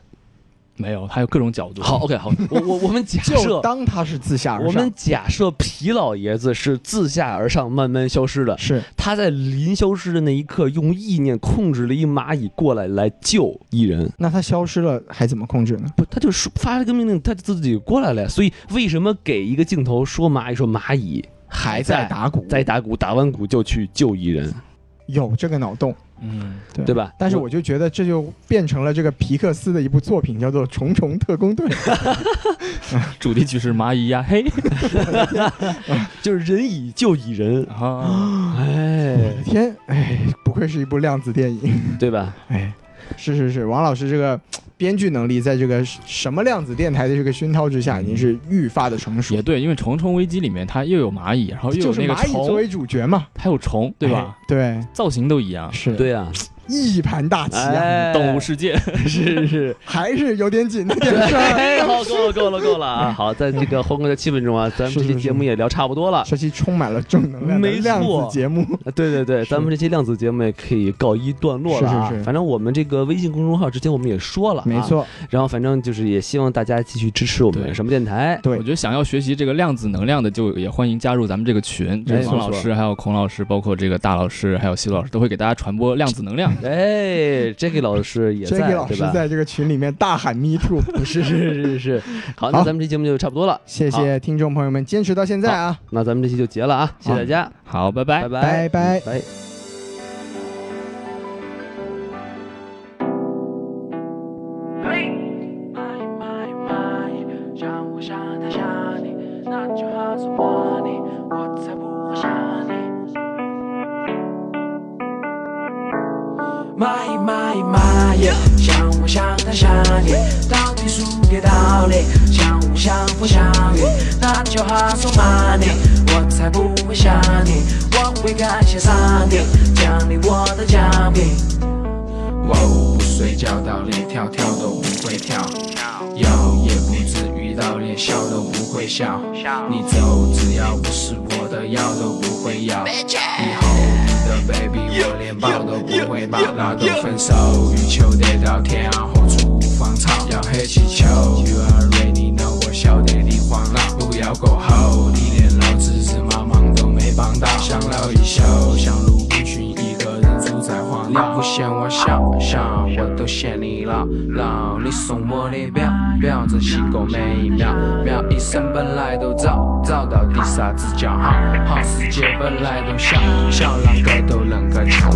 没有，还有各种角度。好，OK，好，我我我们假设，<laughs> 当他是自下而上，我们假设皮老爷子是自下而上慢慢消失的，是他在临消失的那一刻，用意念控制了一蚂蚁过来来救蚁人。那他消失了还怎么控制呢？不，他就说发了个命令，他就自己过来了呀。所以为什么给一个镜头说蚂蚁说蚂蚁还在在打鼓，在打鼓，打完鼓就去救蚁人，有这个脑洞，嗯，对对吧？但是我就觉得这就变成了这个皮克斯的一部作品，叫做《虫虫特工队》。<laughs> 主题曲是蚂蚁呀嘿 <laughs> 就是人蚁就蚁人，啊，哎，天，哎，不愧是一部量子电影。对吧？哎，是是是，王老师这个编剧能力，在这个什么量子电台的这个熏陶之下，已经是愈发的成熟也。对，因为《虫虫危机》里面它又有蚂蚁，然后又有那个虫，蚂蚁作为主角嘛，还有虫，对吧？哎？对，造型都一样，是，对呀，一盘大棋啊，哎动物世界。<laughs> 是是。还是有点紧那件事儿。<laughs> 哎，<laughs> 好，够了，够了，够了啊！好，在这个欢快的气氛中啊，咱们这期节目也聊差不多了。这期充满了正能量没错量子节目，啊对对对，咱们这期量子节目也可以告一段落了啊。是是是反正我们这个微信公众号之前我们也说了，没。错，然后反正就是也希望大家继续支持我们什么电台。对我觉得想要学习这个量子能量的，就也欢迎加入咱们这个群。王老师、还有孔老师，包括这个大老师，还有西罗老师，都会给大家传播量子能量。<laughs> 哎，Jacky 老师也在，Jacky 老？师在这个群里面大喊 “me too”，<laughs> 是是是是。是，好，那咱们这节目就差不多了，谢谢听众朋友们坚持到现在啊，那咱们这期就结了啊，谢谢大家，好，拜。拜拜。拜拜。拜那就好送 money，我才不会想你，我会感谢上帝奖励我的奖品。我不睡觉到连跳跳都不会跳，有也不至于到连笑都不会笑。你走，只要不是我的药都不会要。以后你的 baby 我连抱都不会抱，那都分手，欲求得到天后厨房炒，要黑气球。过后，你连老子日妈忙都没帮到，想了一宿，想路不群一个人住在荒岛不嫌我小小，我都嫌你老老。你送我的表表，珍惜过每一秒秒，一生本来都早，早到底啥子叫好？好世界本来都小，小啷个都能个抢。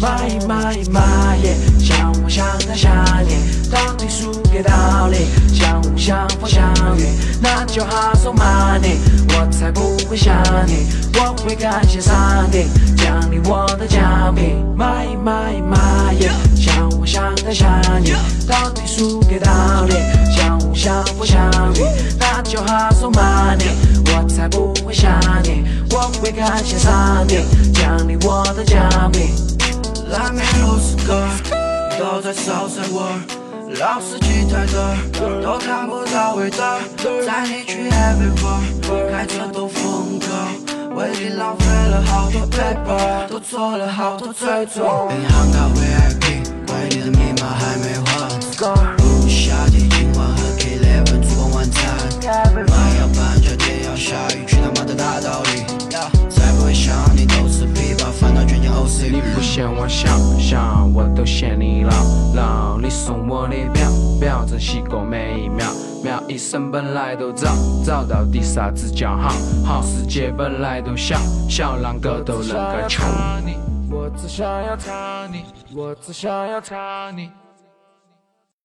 买买买耶，像我想太想你，到底输给道理，相互相逢相遇，那就好送 money，我才不会想你，我会感谢上帝奖励我的奖品。买蚂蚁，蚂蚁，想，我想，他想你到底输给道理。想，我想，不想你，那就好受骂。你，我才不会想你。我会感谢上帝奖励我的奖品。Let me host a girl，都在嘲笑我。老司机在这，都看不到尾灯。带你去 everywhere，开这兜风。为你浪费了好多 paper，都做了好多追踪。银行卡 VIP，为你的密码还没换。不夏天今晚和 K Eleven 烛光晚餐。买要搬家，天要下雨，你不嫌我小小，我都嫌你老老。你送我的表表，珍惜过每一秒秒。一生本来都早，早到底啥子叫好？好世界本来都小，小啷个都能个穷。我只想要擦你，我只想要擦你。